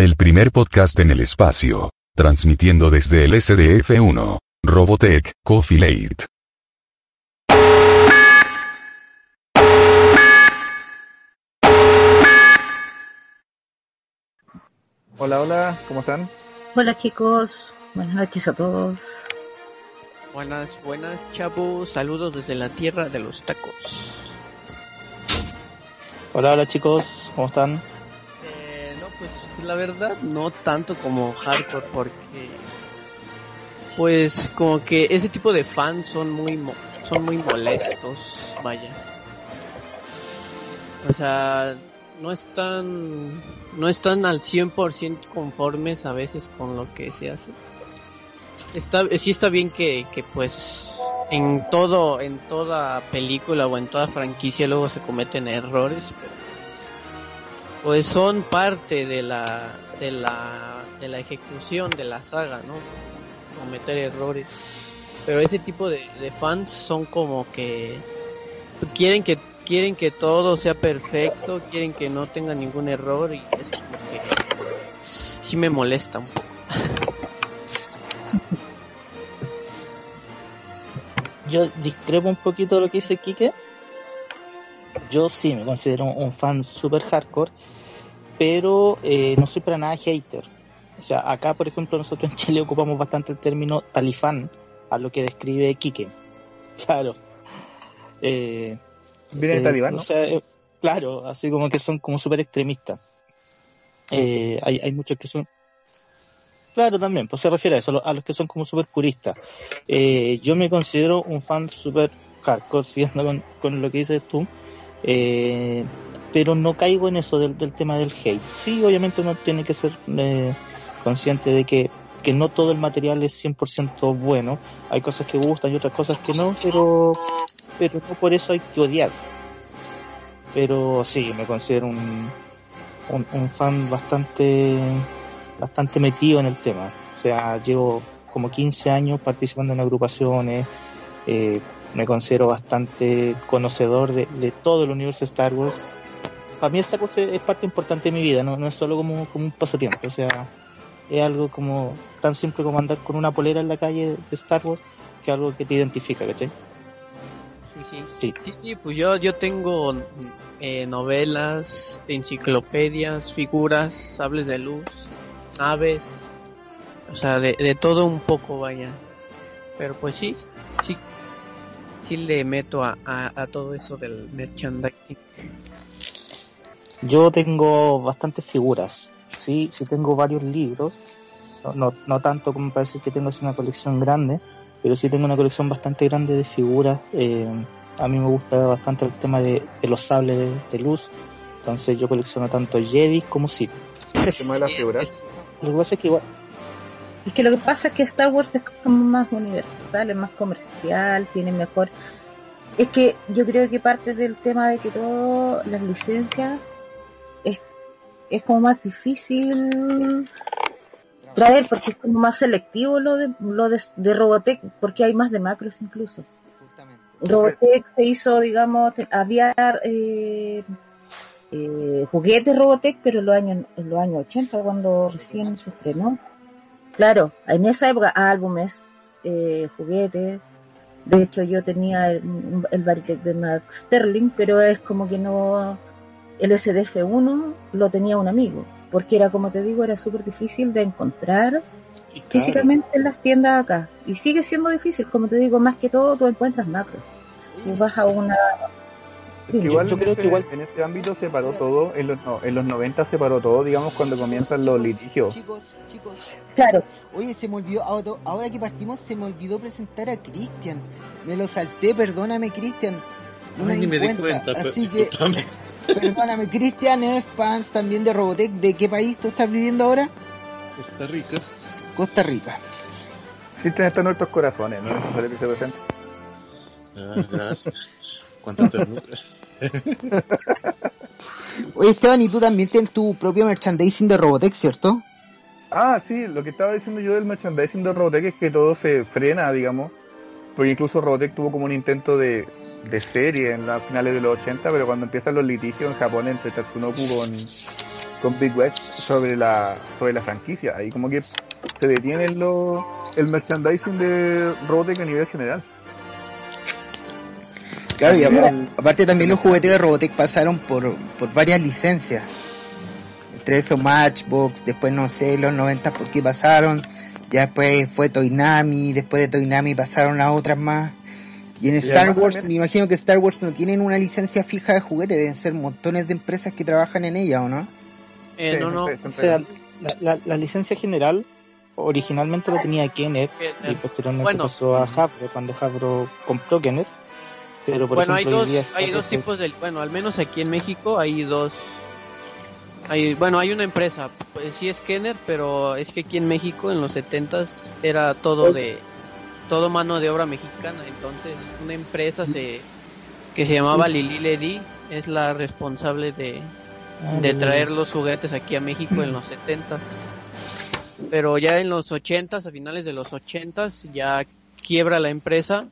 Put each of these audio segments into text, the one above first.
el primer podcast en el espacio, transmitiendo desde el SDF-1, Robotech, Coffee Late. Hola, hola, ¿cómo están? Hola chicos, buenas noches a todos. Buenas, buenas chavos, saludos desde la tierra de los tacos. Hola, hola chicos, ¿cómo están? Pues la verdad no tanto como hardcore porque pues como que ese tipo de fans son muy mo- son muy molestos, vaya. O sea, no están no están al 100% conformes a veces con lo que se hace. Está sí está bien que que pues en todo en toda película o en toda franquicia luego se cometen errores, pero pues son parte de la de la de la ejecución de la saga, ¿no? Cometer errores. Pero ese tipo de, de fans son como que quieren que quieren que todo sea perfecto, quieren que no tenga ningún error y es como que sí me molesta un poco. Yo discrepo un poquito de lo que dice Kike. Yo sí me considero un fan super hardcore, pero eh, no soy para nada hater. O sea, acá, por ejemplo, nosotros en Chile ocupamos bastante el término talifán a lo que describe Kike. Claro. Eh, Viene de eh, talibán, o ¿no? sea, eh, claro, así como que son como súper extremistas. Eh, hay, hay muchos que son. Claro, también, pues se refiere a eso, a los- a los que son como súper puristas. Eh, yo me considero un fan súper hardcore, siguiendo con, con lo que dices tú, eh, pero no caigo en eso del, del tema del hate. Sí, obviamente uno tiene que ser eh, consciente de que, que no todo el material es 100% bueno. Hay cosas que gustan y otras cosas que no, pero, pero no por eso hay que odiar. Pero sí, me considero un, un, fan bastante, bastante metido en el tema. O sea, llevo como 15 años participando en agrupaciones, eh, me considero bastante conocedor de, de todo el universo Star Wars. Para mí Star Wars es parte importante de mi vida, no, no es solo como, como un pasatiempo, o sea, es algo como tan simple como andar con una polera en la calle de Star Wars, que es algo que te identifica, ¿cachai? Sí, sí. Sí. Sí, sí, pues yo, yo tengo eh, novelas, enciclopedias, figuras, sables de luz, naves, o sea, de, de todo un poco, vaya. Pero pues sí, sí, sí le meto a, a, a todo eso del merchandising. Yo tengo bastantes figuras, sí, sí tengo varios libros, no, no, no tanto como para decir que tengo una colección grande, pero sí tengo una colección bastante grande de figuras. eh, a mí me gusta bastante el tema de, de los sables de, de luz, entonces yo colecciono tanto Jedi como Sith. El tema de las figuras. Lo que pasa es que igual, Es que lo que pasa es que Star Wars es como más universal, es más comercial, tiene mejor... Es que yo creo que parte del tema de que todas las licencias es, es como más difícil traer porque es como más selectivo lo de lo de, de Robotech porque hay más de macros incluso. Justamente. Robotech se hizo, digamos, había eh, eh, juguetes Robotech, pero en los años, en los años 80, cuando recién se estrenó. Claro, en esa época, álbumes, eh, juguetes. De hecho, yo tenía el, el de Max Sterling, pero es como que no. El SDF1 lo tenía un amigo, porque era, como te digo, era súper difícil de encontrar claro, físicamente en las tiendas acá. Y sigue siendo difícil, como te digo, más que todo tú encuentras macros. Tú vas a una... Es que igual, yo en, creo ese, que igual- en ese ámbito se paró todo, en los, no, en los 90 se paró todo, digamos, cuando comienzan los litigios. Chicos, chicos, Claro, oye, se me olvidó, ahora, ahora que partimos, se me olvidó presentar a Cristian. Me lo salté, perdóname, Cristian. No ni me di cuenta. Así pero- que, perdóname, Cristian es fans también de Robotech. ¿De qué país tú estás viviendo ahora? Costa Rica. Costa Rica. Existen hasta en nuestros corazones, no necesario que se presente. Ah, gracias. Cuánta ternura. Oye, Esteban, y tú también tienes tu propio merchandising de Robotech, ¿cierto? Ah, sí, lo que estaba diciendo yo del merchandising de Robotech es que todo se frena, digamos. Porque incluso Robotech tuvo como un intento de, de serie en las finales de los 80, pero cuando empiezan los litigios en Japón entre Tatsunoko con, con Big West sobre la sobre la franquicia. Ahí como que se detiene lo, el merchandising de Robotech a nivel general. Claro, y apa- aparte también los juguetes de Robotech pasaron por, por varias licencias. Entre esos Matchbox, después no sé, los 90 por qué pasaron. Ya después fue Toynami, después de Toynami pasaron a otras más. Y en Star Wars, también- me imagino que Star Wars no tienen una licencia fija de juguetes, deben ser montones de empresas que trabajan en ella, ¿o no? Eh, Sí, no, no. siempre- O sea, la, la- la licencia general originalmente la tenía Kenner y Kenner. posteriormente Bueno. pasó a Hasbro cuando Hasbro compró Kenner. Pero por bueno, hay ejemplo, hoy dos, hay dos tipos de, bueno, al menos aquí en México hay dos, hay, bueno, hay una empresa, pues sí es Kenner, pero es que aquí en México en los 70s era todo de, todo mano de obra mexicana, entonces una empresa se, que se llamaba Lili Ledi es la responsable de, Ah, de traer los juguetes aquí a México en los 70s. Pero ya en los 80s, a finales de los 80s, ya quiebra la empresa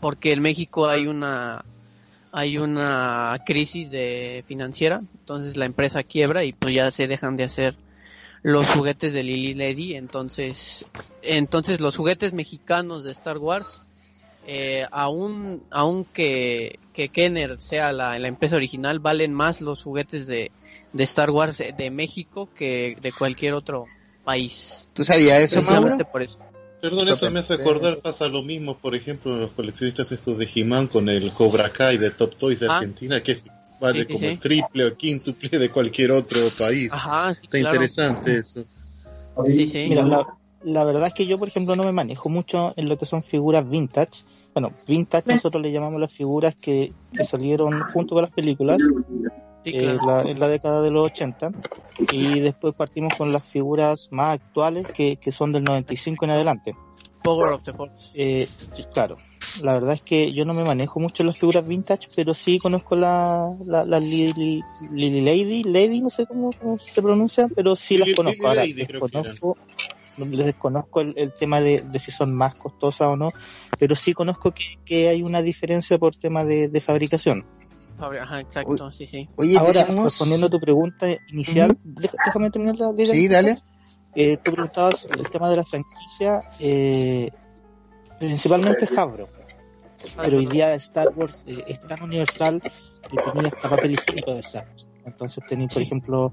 porque en México hay una hay una crisis de financiera, entonces la empresa quiebra y pues ya se dejan de hacer los juguetes de Lily Lady, entonces entonces los juguetes mexicanos de Star Wars eh, aún aunque que Kenner sea la, la empresa original valen más los juguetes de, de Star Wars de, de México que de cualquier otro país. ¿Tú sabías eso, Mauro? Precisamente por eso. Perdón, eso me hace acordar, pasa lo mismo, por ejemplo, en los coleccionistas estos de He-Man con el Cobra Kai de Top Toys de Ah. Argentina, que es, vale Sí, sí, como sí. el triple o quíntuple de cualquier otro país. Ajá, sí, Está claro. interesante eso. Sí, sí. Mira, la, la verdad es que yo, por ejemplo, no me manejo mucho en lo que son figuras vintage. Bueno, vintage nosotros le llamamos las figuras que, que salieron junto con las películas Sí, eh, la- en la década de los 80 y después partimos con las figuras más actuales que, que son del 95 en adelante. Power of the Force. Eh, claro, la verdad es que yo no me manejo mucho en las figuras vintage, pero sí conozco la, la, la Lily, Lily Lady, Lady, no sé cómo, cómo se pronuncia, pero sí las Lily- conozco. Lily Ahora, Lady creo que desconozco, les desconozco el, el tema de, de si son más costosas o no, pero sí conozco que, que hay una diferencia por tema de, de fabricación. Fabri- Ajá, exacto, sí, sí. Oye, Ahora, tenemos... respondiendo a tu pregunta inicial, déjame terminar la idea. Sí, dale. Eh, tú preguntabas el tema de la franquicia, eh, principalmente Hasbro. Pero hoy día Star Wars eh, es tan universal que tenía hasta papel higiénico de Star Wars. Entonces tenéis, por ejemplo,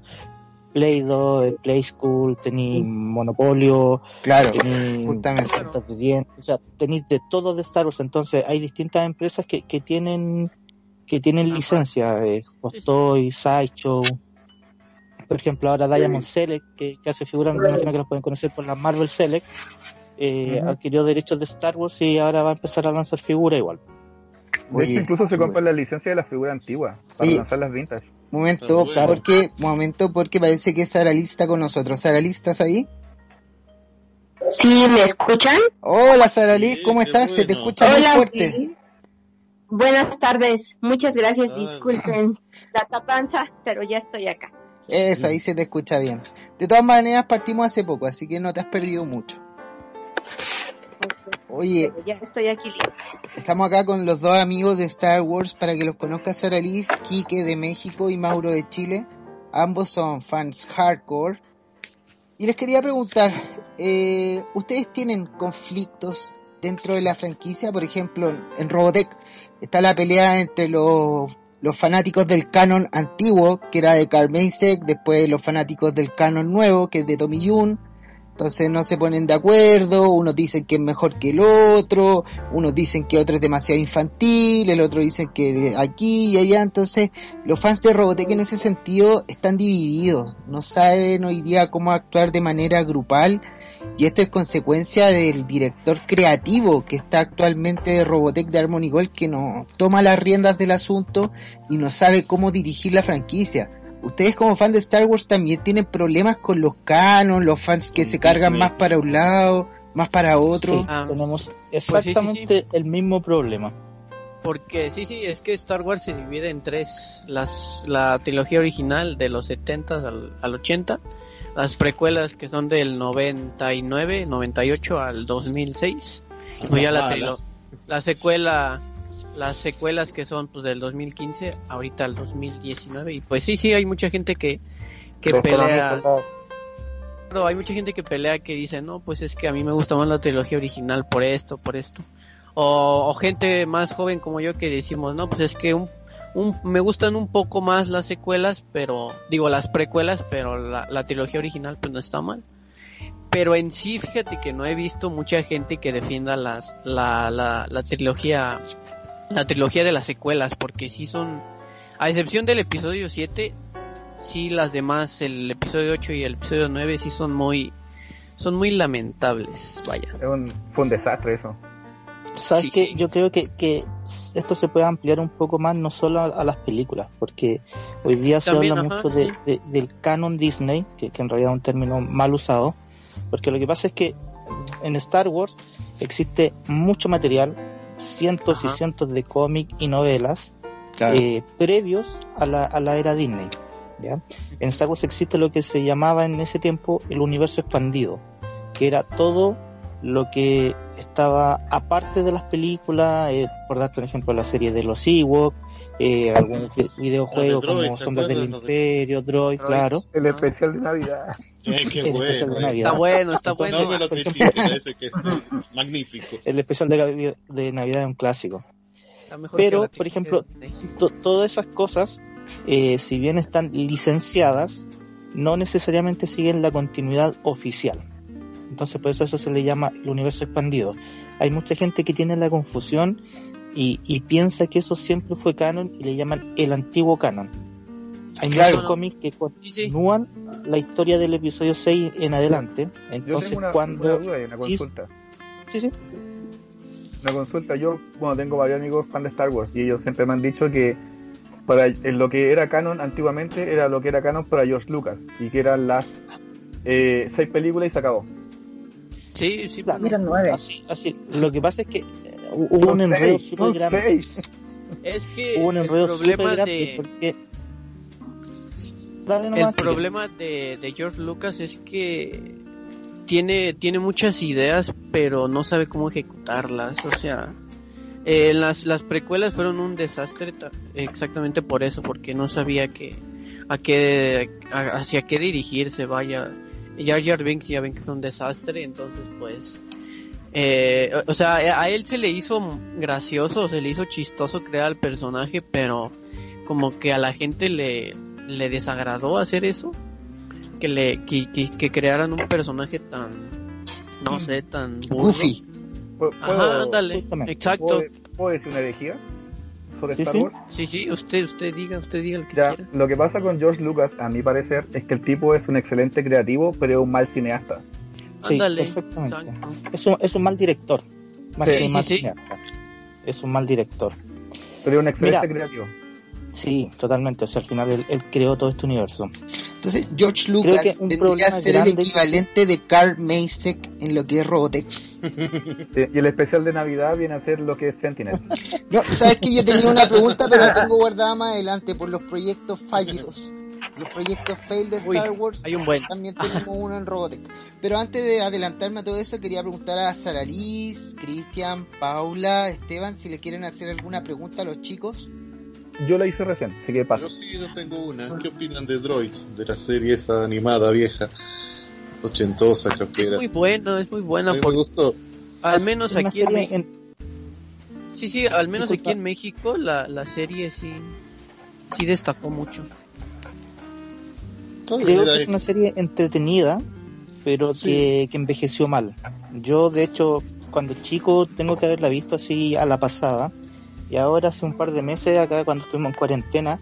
Play-Doh, eh, Play School, tenéis Monopolio, Claro, justamente. pastas de dientes, o sea, tenéis de todo de Star Wars. Entonces hay distintas empresas que, que tienen que tienen licencia, eh, Hot Toys, Sideshow, por ejemplo ahora Diamond Select, que, que hace figuras, me imagino que los pueden conocer por la Marvel Select, eh, adquirió derechos de Star Wars y ahora va a empezar a lanzar figuras igual. De Oye, hecho, incluso se compra la licencia de la figura antigua para Oye. lanzar las vintage. Momento, Claro. porque, momento, porque parece que Sara Liz está con nosotros. Sara Liz, ¿estás ahí? Sí, ¿me escuchan? Hola Sara Liz, Sí, ¿cómo estás? Se te escucha muy Hola. fuerte. sí. Buenas tardes. Muchas gracias. Ah. Disculpen la tapanza, pero ya estoy acá. Eso, ahí se te escucha bien. De todas maneras, partimos hace poco, así que no te has perdido mucho. Oye, Ya estoy aquí. lista. estamos acá con los dos amigos de Star Wars para que los conozca Sara Liz, Quique de México y Mauro de Chile. Ambos son fans hardcore. Y les quería preguntar, eh, ¿ustedes tienen conflictos dentro de la franquicia? Por ejemplo, en Robotech está la pelea entre los, los fanáticos del canon antiguo, que era de Carmesek, después los fanáticos del canon nuevo, que es de Tommy Yun. Entonces no se ponen de acuerdo, unos dicen que es mejor que el otro, unos dicen que otro es demasiado infantil, el otro dicen que aquí y allá, entonces los fans de Robotech en ese sentido están divididos, no saben hoy día cómo actuar de manera grupal y esto es consecuencia del director creativo que está actualmente de Robotech de Harmony Gold que no toma las riendas del asunto y no sabe cómo dirigir la franquicia. Ustedes como fan de Star Wars también tienen problemas con los canon, los fans que se cargan Sí. más para un lado, más para otro. Sí, Ah, tenemos sí, exactamente el mismo problema. Porque sí, sí, es que Star Wars se divide en tres. Las, la trilogía original de los 70 al, al 80, las precuelas que son del 99, 98 al 2006, y pues ya la, la secuela, las secuelas que son pues del 2015 ahorita al 2019 y pues sí, sí, hay mucha gente que que Pero pelea. Claro, hay mucha gente que pelea que dice, no, pues es que a mí me gusta más la trilogía original por esto, por esto. O, o gente más joven como yo que decimos, no, pues es que un, un, me gustan un poco más las secuelas, pero, digo, las precuelas, pero la, la trilogía original pues no está mal. Pero en sí, fíjate que no he visto mucha gente que defienda las, la, la, la trilogía, la trilogía de las secuelas, porque sí son, a excepción del episodio 7, sí las demás, el episodio 8 y el episodio 9 sí son muy son muy lamentables, vaya. es un- fue un desastre eso. ¿Sabes Sí, qué? sí. Yo creo que, que esto se puede ampliar un poco más, no solo a, a las películas, porque hoy día También, se habla ajá, mucho de, sí. de- del canon Disney, que, que en realidad es un término mal usado, porque lo que pasa es que en Star Wars existe mucho material, cientos y cientos de cómics y novelas eh, previos a la, a la era Disney. ¿ya? En Star Wars existe lo que se llamaba en ese tiempo el universo expandido, que era todo lo que estaba aparte de las películas, eh, por darte un ejemplo, la serie de los Ewok, eh, algún vi- videojuego Droid, como ¿te Sombras del Imperio, Droid, claro. El especial de Navidad. Eh, qué El especial de bueno. Navidad. Está bueno, está No bueno. me lo por critiquen, ese que es magnífico. El especial de, Navidad es un clásico. Está Pero, por ejemplo. To- todas esas cosas, eh, si bien están licenciadas, no necesariamente siguen la continuidad oficial. Entonces, por eso eso se le llama el universo expandido. Hay mucha gente que tiene la confusión y, y piensa que eso siempre fue canon y le llaman el antiguo canon. Hay Claro. muchos cómics que Sí, sí. continúan la historia del episodio 6 en adelante. Yo Entonces, tengo una, cuando... una duda y una consulta. Sí, sí. Una consulta, yo, bueno, tengo varios amigos fan de Star Wars y ellos siempre me han dicho que para en lo que era canon antiguamente era lo que era canon para George Lucas y que eran las eh, seis películas y se acabó. Sí, sí, Claro. bueno. Eran nueve. Así, así. Lo que pasa es que hubo un enredo súper grande. Es que Hubo un el enredo súper problema grande de porque... Dale el nomás, problema de, de George Lucas es que tiene tiene muchas ideas pero no sabe cómo ejecutarlas o sea eh, las las precuelas fueron un desastre ta- exactamente por eso porque no sabía que a qué a- hacia qué dirigirse vaya. Jar Jar Binks ya ven que fue un desastre entonces pues eh, o sea a él se le hizo gracioso se le hizo chistoso crear al personaje pero como que a la gente le le desagradó hacer eso que le que, que, que crearan un personaje tan no sé tan. Goofy. ¿Puedo, Ajá, ándale, exacto. ¿puedo, puedo decir una herejía sobre Sí, Star sí. Wars? Sí, sí, usted usted diga, usted diga lo que Ya, quiera. lo que pasa con George Lucas, a mi parecer, es que el tipo es un excelente creativo, pero es un mal cineasta. Sí, perfectamente. Es un, es un mal director. Más Sí, que sí. Es un mal director. Pero es un excelente Mira. creativo. Sí, totalmente. O sea, al final él, él creó todo este universo. Entonces, George Creo Lucas que un vendría problema a ser grande- el equivalente de Carl Maysek en lo que es Robotech. Sí, Y el especial de Navidad viene a ser lo que es Sentinel. No, sabes que yo tenía una pregunta, pero la tengo guardada más adelante por los proyectos fallidos. Los proyectos fail de Uy, Star Wars. hay un buen. También tenemos uno en Robotech. Pero antes de adelantarme a todo eso, quería preguntar a Sara Liz, Cristian, Paula, Esteban, si le quieren hacer alguna pregunta a los chicos. Yo la hice recién, así que paso. Yo sí no tengo una. ¿Qué opinan de Droids? De la serie esa animada vieja, ochentosa creo que Es era. muy bueno, es muy buena mí me gustó. al menos aquí en sí, sí, al menos Disculpa. aquí en México la, la serie sí sí destacó mucho. Todo creo que es una serie entretenida, pero que, que envejeció mal. Yo, de hecho, cuando chico tengo que haberla visto así a la pasada. Y ahora hace un par de meses, acá cuando estuvimos en cuarentena,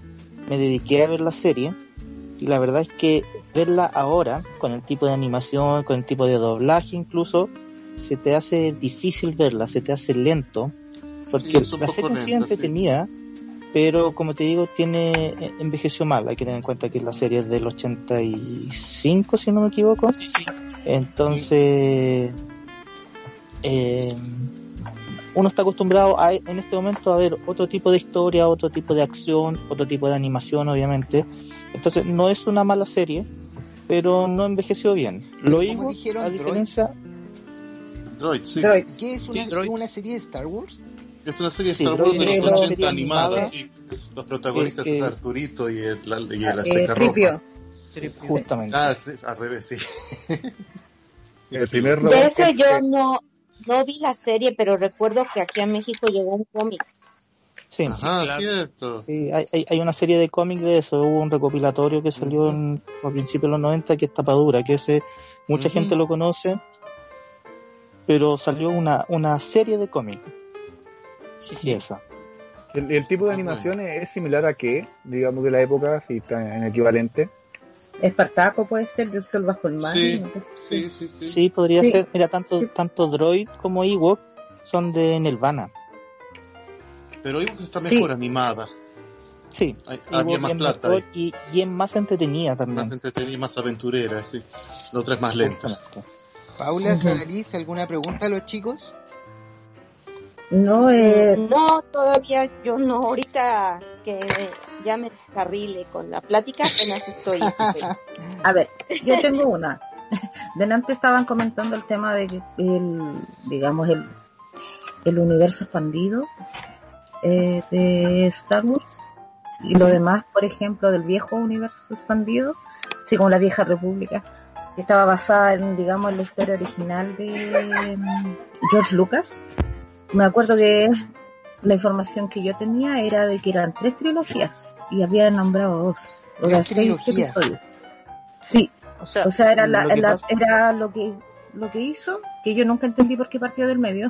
me dediqué a ver la serie. Y la verdad es que verla ahora, con el tipo de animación, con el tipo de doblaje incluso, se te hace difícil verla, se te hace lento. Porque Sí, la serie lenta, sí. entretenida, pero como te digo, tiene eh, envejeció mal. Hay que tener en cuenta que la serie es del 85, si no me equivoco. Sí, sí. Entonces, eh, uno está acostumbrado a, en este momento a ver otro tipo de historia, otro tipo de acción, otro tipo de animación, obviamente. Entonces, no es una mala serie, pero no envejeció bien. Lo digo, a diferencia, Droids, sí. Droid. ¿Qué es una, Sí, Droids. una serie de Star Wars? Es una serie de Sí, Star Wars de los una 80 serie animada. animada. sí. Los protagonistas es Arturito y el, la- y el Eh. Justamente. Ah, sí, al revés, sí. El primer De ese que- yo no, no vi la serie, pero recuerdo que aquí a México llegó un cómic. Sí. Ajá, claro. cierto. Sí, hay, hay, hay una serie de cómics de eso, hubo un recopilatorio que salió en, a principios de los 90 que es tapadura, que ese mucha gente lo conoce, pero salió una, una serie de cómics Sí, sí. esa. El, el tipo de animación es similar a qué, digamos, de la época, si está en equivalente. Espartaco puede ser, del sol bajo el mar. Sí, ¿no? Sí, sí, sí. Sí, podría Sí. ser, mira, tanto, Sí. tanto Droid como Ewok son de Nelvana. Pero Ewok está Sí. mejor animada. Sí, Hay- había más plata mejor y, y es más entretenida también. Más entretenida y más aventurera, sí. La otra es más lenta. Paula, Liz, ¿alguna pregunta a los chicos? No, eh, No, todavía yo no. Ahorita que ya me carrile con la plática, apenas estoy. a ver, yo tengo una. Delante estaban comentando el tema de el, digamos, el, el universo expandido eh, de Star Wars y lo demás, por ejemplo, del viejo universo expandido, así como la vieja república, que estaba basada en, digamos, en la historia original de mm, George Lucas. Me acuerdo que la información que yo tenía era de que eran tres trilogías y había nombrado dos, o sea, Tres seis trilogías. episodios. Sí, O sea, o sea, era, la, lo que la- pasa- era lo que lo que hizo, que yo nunca entendí por qué partió del medio.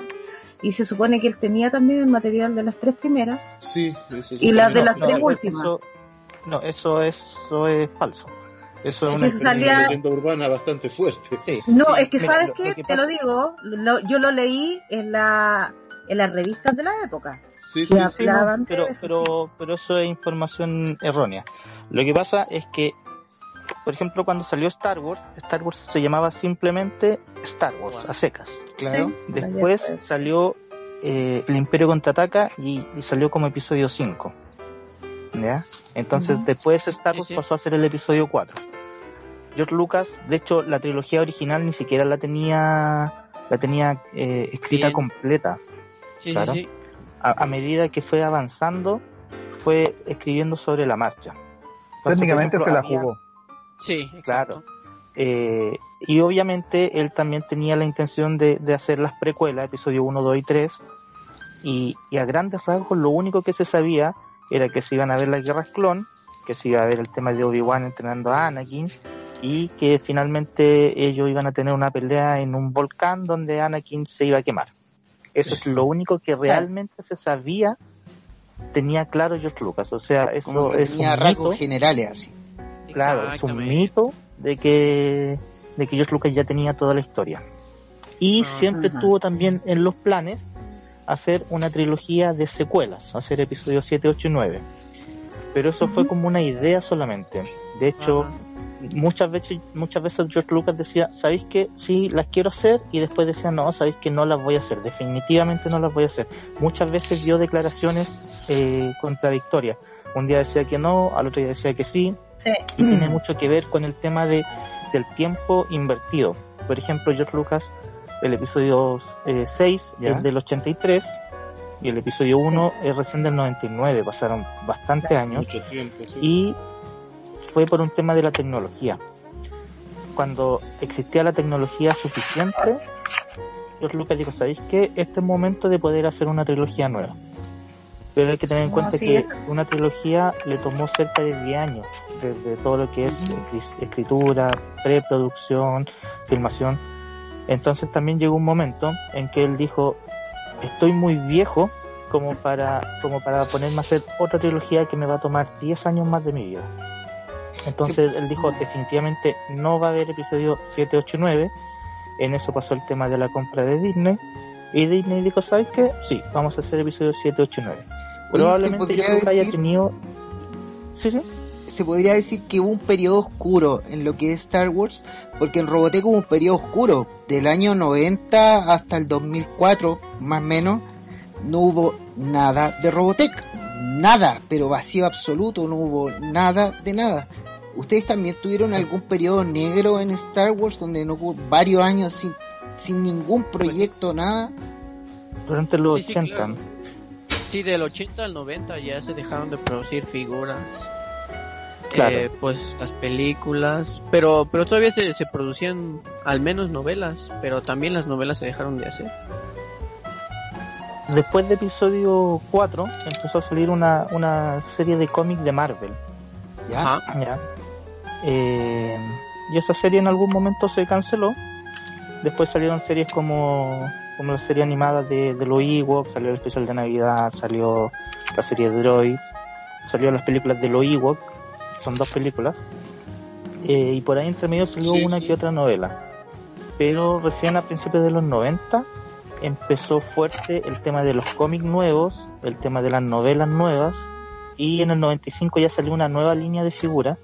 Y se supone que él tenía también el material de las tres primeras. Sí, Y las de las no, tres últimas. eso- no, eso es, eso es falso. Eso es Es una que Es una salía- leyenda urbana bastante fuerte. sí. No, Sí, es que mira, sabes lo- qué, lo que te lo digo, lo- yo lo leí en la en las revistas de la época. Sí, sí, sí. No, pero, eso, pero, pero eso es información errónea. Lo que pasa es que, por ejemplo, cuando salió Star Wars, Star Wars se llamaba simplemente Star Wars, a secas. Claro. Después salió eh, El Imperio Contraataca y, y salió como episodio 5. ¿Ya? Entonces, Ujú. después Star Sí, Wars sí. pasó a ser el episodio 4. George Lucas, de hecho, la trilogía original ni siquiera la tenía la tenía eh, escrita Bien. completa. Sí, Claro. sí, sí. A, a medida que fue avanzando, fue escribiendo sobre la marcha. Entonces, Técnicamente ejemplo, se la había- jugó. Sí, exacto. Claro. Eh, y obviamente él también tenía la intención de, de hacer las precuelas, episodio 1, 2 y 3. Y, y a grandes rasgos lo único que se sabía era que se iban a ver las guerras clon, que se iba a ver el tema de Obi-Wan entrenando a Anakin y que finalmente ellos iban a tener una pelea en un volcán donde Anakin se iba a quemar. Eso es lo único que realmente se sabía, tenía claro George Lucas. O sea, eso Como que es tenía un rasgos mito. generales así. Claro, es un mito de que, de que George Lucas ya tenía toda la historia. Y Ajá. siempre tuvo también en los planes hacer una trilogía de secuelas, hacer episodios 7, 8 y 9. Pero eso fue como una idea solamente. De hecho, Ajá. Muchas veces muchas veces George Lucas decía, ¿sabéis que sí las quiero hacer? Y después decía, no, sabéis que no las voy a hacer, definitivamente no las voy a hacer. Muchas veces dio declaraciones eh, contradictorias. Un día decía que no, al otro día decía que sí, Sí. y tiene mucho que ver con el tema de del tiempo invertido. Por ejemplo, George Lucas, el episodio 6 Ya. es del 83 y el episodio 1 es recién del 99, pasaron bastantes años Mucho tiempo, sí. y fue por un tema de la tecnología. Cuando existía la tecnología suficiente, George Lucas dijo, ¿sabéis qué? Este es el momento de poder hacer una trilogía nueva. Pero hay que tener en No, cuenta que una trilogía le tomó cerca de 10 años, desde todo lo que es escritura, preproducción, filmación. Entonces también llegó un momento en que él dijo, estoy muy viejo como para, como para ponerme a hacer otra trilogía que me va a tomar 10 años más de mi vida. Entonces él dijo, definitivamente no va a haber episodio 7, 8 y 9. En eso pasó el tema de la compra de Disney. Y Disney dijo, ¿sabes qué? Sí, vamos a hacer episodio 7, 8 y 9. Probablemente yo creo que haya tenido... Sí, sí. se podría decir que hubo un periodo oscuro en lo que es Star Wars, porque en Robotech hubo un periodo oscuro, del año 90 hasta el 2004, más o menos, no hubo nada de Robotech, nada, pero vacío absoluto, no hubo nada de nada. ¿Ustedes también tuvieron algún periodo negro en Star Wars donde no hubo varios años sin, sin ningún proyecto, nada? Durante los Sí, sí, 80. claro. Sí, del 80 al 90 ya se dejaron de producir figuras. Claro. eh, pues las películas, pero pero todavía se, se producían al menos novelas, pero también las novelas se dejaron de hacer. Después de episodio 4 empezó a salir una, una serie de cómics de Marvel. ¿Ya? ¿ya? Eh, y esa serie en algún momento se canceló. Después salieron series como, como la serie animada de, de los Ewoks, salió el especial de Navidad, salió la serie de Droid, salió las películas de los Ewok, son dos películas. Eh, y por ahí entre medio salió Sí, una sí. que otra novela. Pero recién a principios de los 90 empezó fuerte el tema de los cómics nuevos, el tema de las novelas nuevas, y en el 95 ya salió una nueva línea de figuras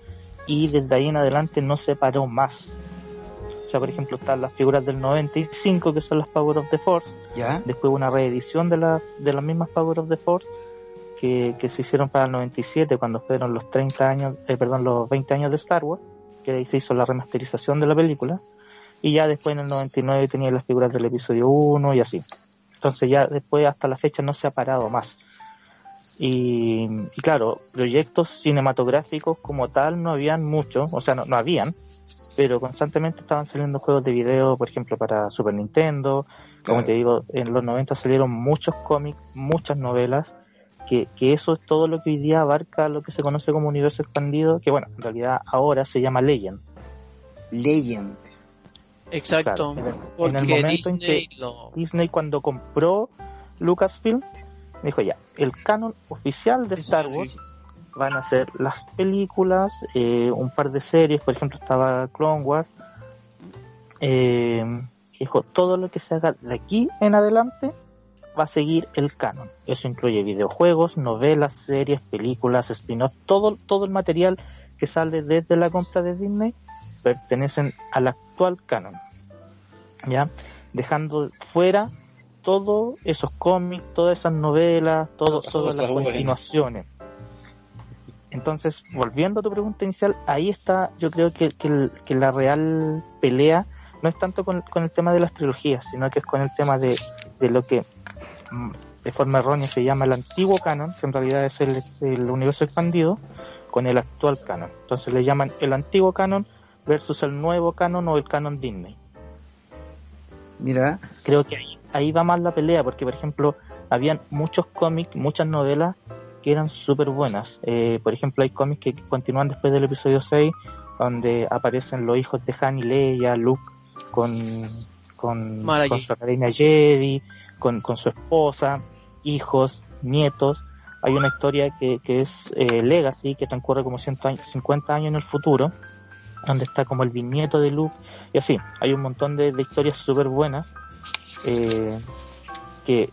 y desde ahí en adelante no se paró más. O sea, por ejemplo, están las figuras del 95 que son las Power of the Force, ¿Ya? después una reedición de, la, de las mismas Power of the Force que, que se hicieron para el 97 cuando fueron los 30 años, eh, perdón, los 20 años de Star Wars, que ahí se hizo la remasterización de la película, y ya después en el 99 tenía las figuras del episodio 1 y así. Entonces ya después hasta la fecha no se ha parado más. Y, y claro, proyectos cinematográficos como tal no habían muchos, o sea, no, no habían, pero constantemente estaban saliendo juegos de video, por ejemplo, para Super Nintendo. Como Claro. te digo, en los 90 salieron muchos cómics, muchas novelas, que, que eso es todo lo que hoy día abarca lo que se conoce como universo expandido, que bueno, en realidad ahora se llama Legend. Legend. Exacto. Claro, en el- en el porque momento en Disney que- lo Disney cuando compró Lucasfilm, dijo ya, el canon oficial de Star Wars van a ser las películas, eh, un par de series, por ejemplo estaba Clone Wars, eh, dijo todo lo que se haga de aquí en adelante va a seguir el canon. Eso incluye videojuegos, novelas, series, películas, spin-off, todo, todo el material que sale desde la compra de Disney pertenecen al actual canon. ¿Ya? Dejando fuera todos esos cómics, todas esas novelas, todo, Todas todas las continuaciones. Entonces, volviendo a tu pregunta inicial, ahí está, yo creo que, que la real pelea no es tanto con, con el tema de las trilogías, sino que es con el tema de, de lo que mm, de forma errónea se llama el antiguo canon, que en realidad es el, el universo expandido, con el actual canon. Entonces le llaman el antiguo canon versus el nuevo canon o el canon Disney. Mira. Creo que ahí, ahí va más la pelea, porque por ejemplo, habían muchos cómics, muchas novelas que eran súper buenas. Eh, por ejemplo, hay cómics que continúan después del episodio 6, donde aparecen los hijos de Han y Leia, Luke con, con, con su academia Jedi, con, con su esposa, hijos, nietos. Hay una historia que, que es eh, Legacy, que transcurre como 100 años, 50 años en el futuro, donde está como el bisnieto de Luke, y así. Hay un montón de, de historias súper buenas eh, que,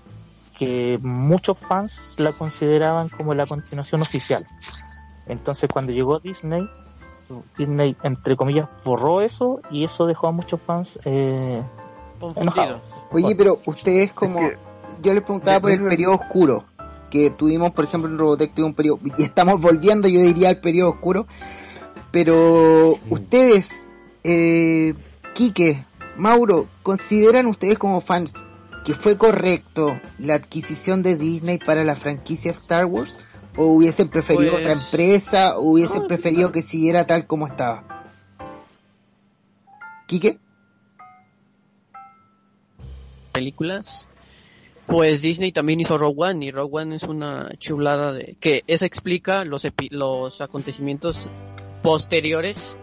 que muchos fans la consideraban como la continuación oficial. Entonces cuando llegó Disney, Disney entre comillas borró eso y eso dejó a muchos fans eh, enojados. Oye, pero ustedes como... Es que- Yo les preguntaba por el periodo oscuro que tuvimos, por ejemplo, en Robotech tuvimos un periodo... Y estamos volviendo, yo diría, al periodo oscuro. Pero ustedes, eh, Quique, Mauro, ¿consideran ustedes como fans que fue correcto la adquisición de Disney para la franquicia Star Wars? ¿O hubiesen preferido Pues- otra empresa? ¿O hubiesen No, preferido claro. que siguiera tal como estaba? ¿Quique? películas. Pues Disney también hizo Rogue One y Rogue One es una chulada de que esa explica los epi- los acontecimientos posteriores,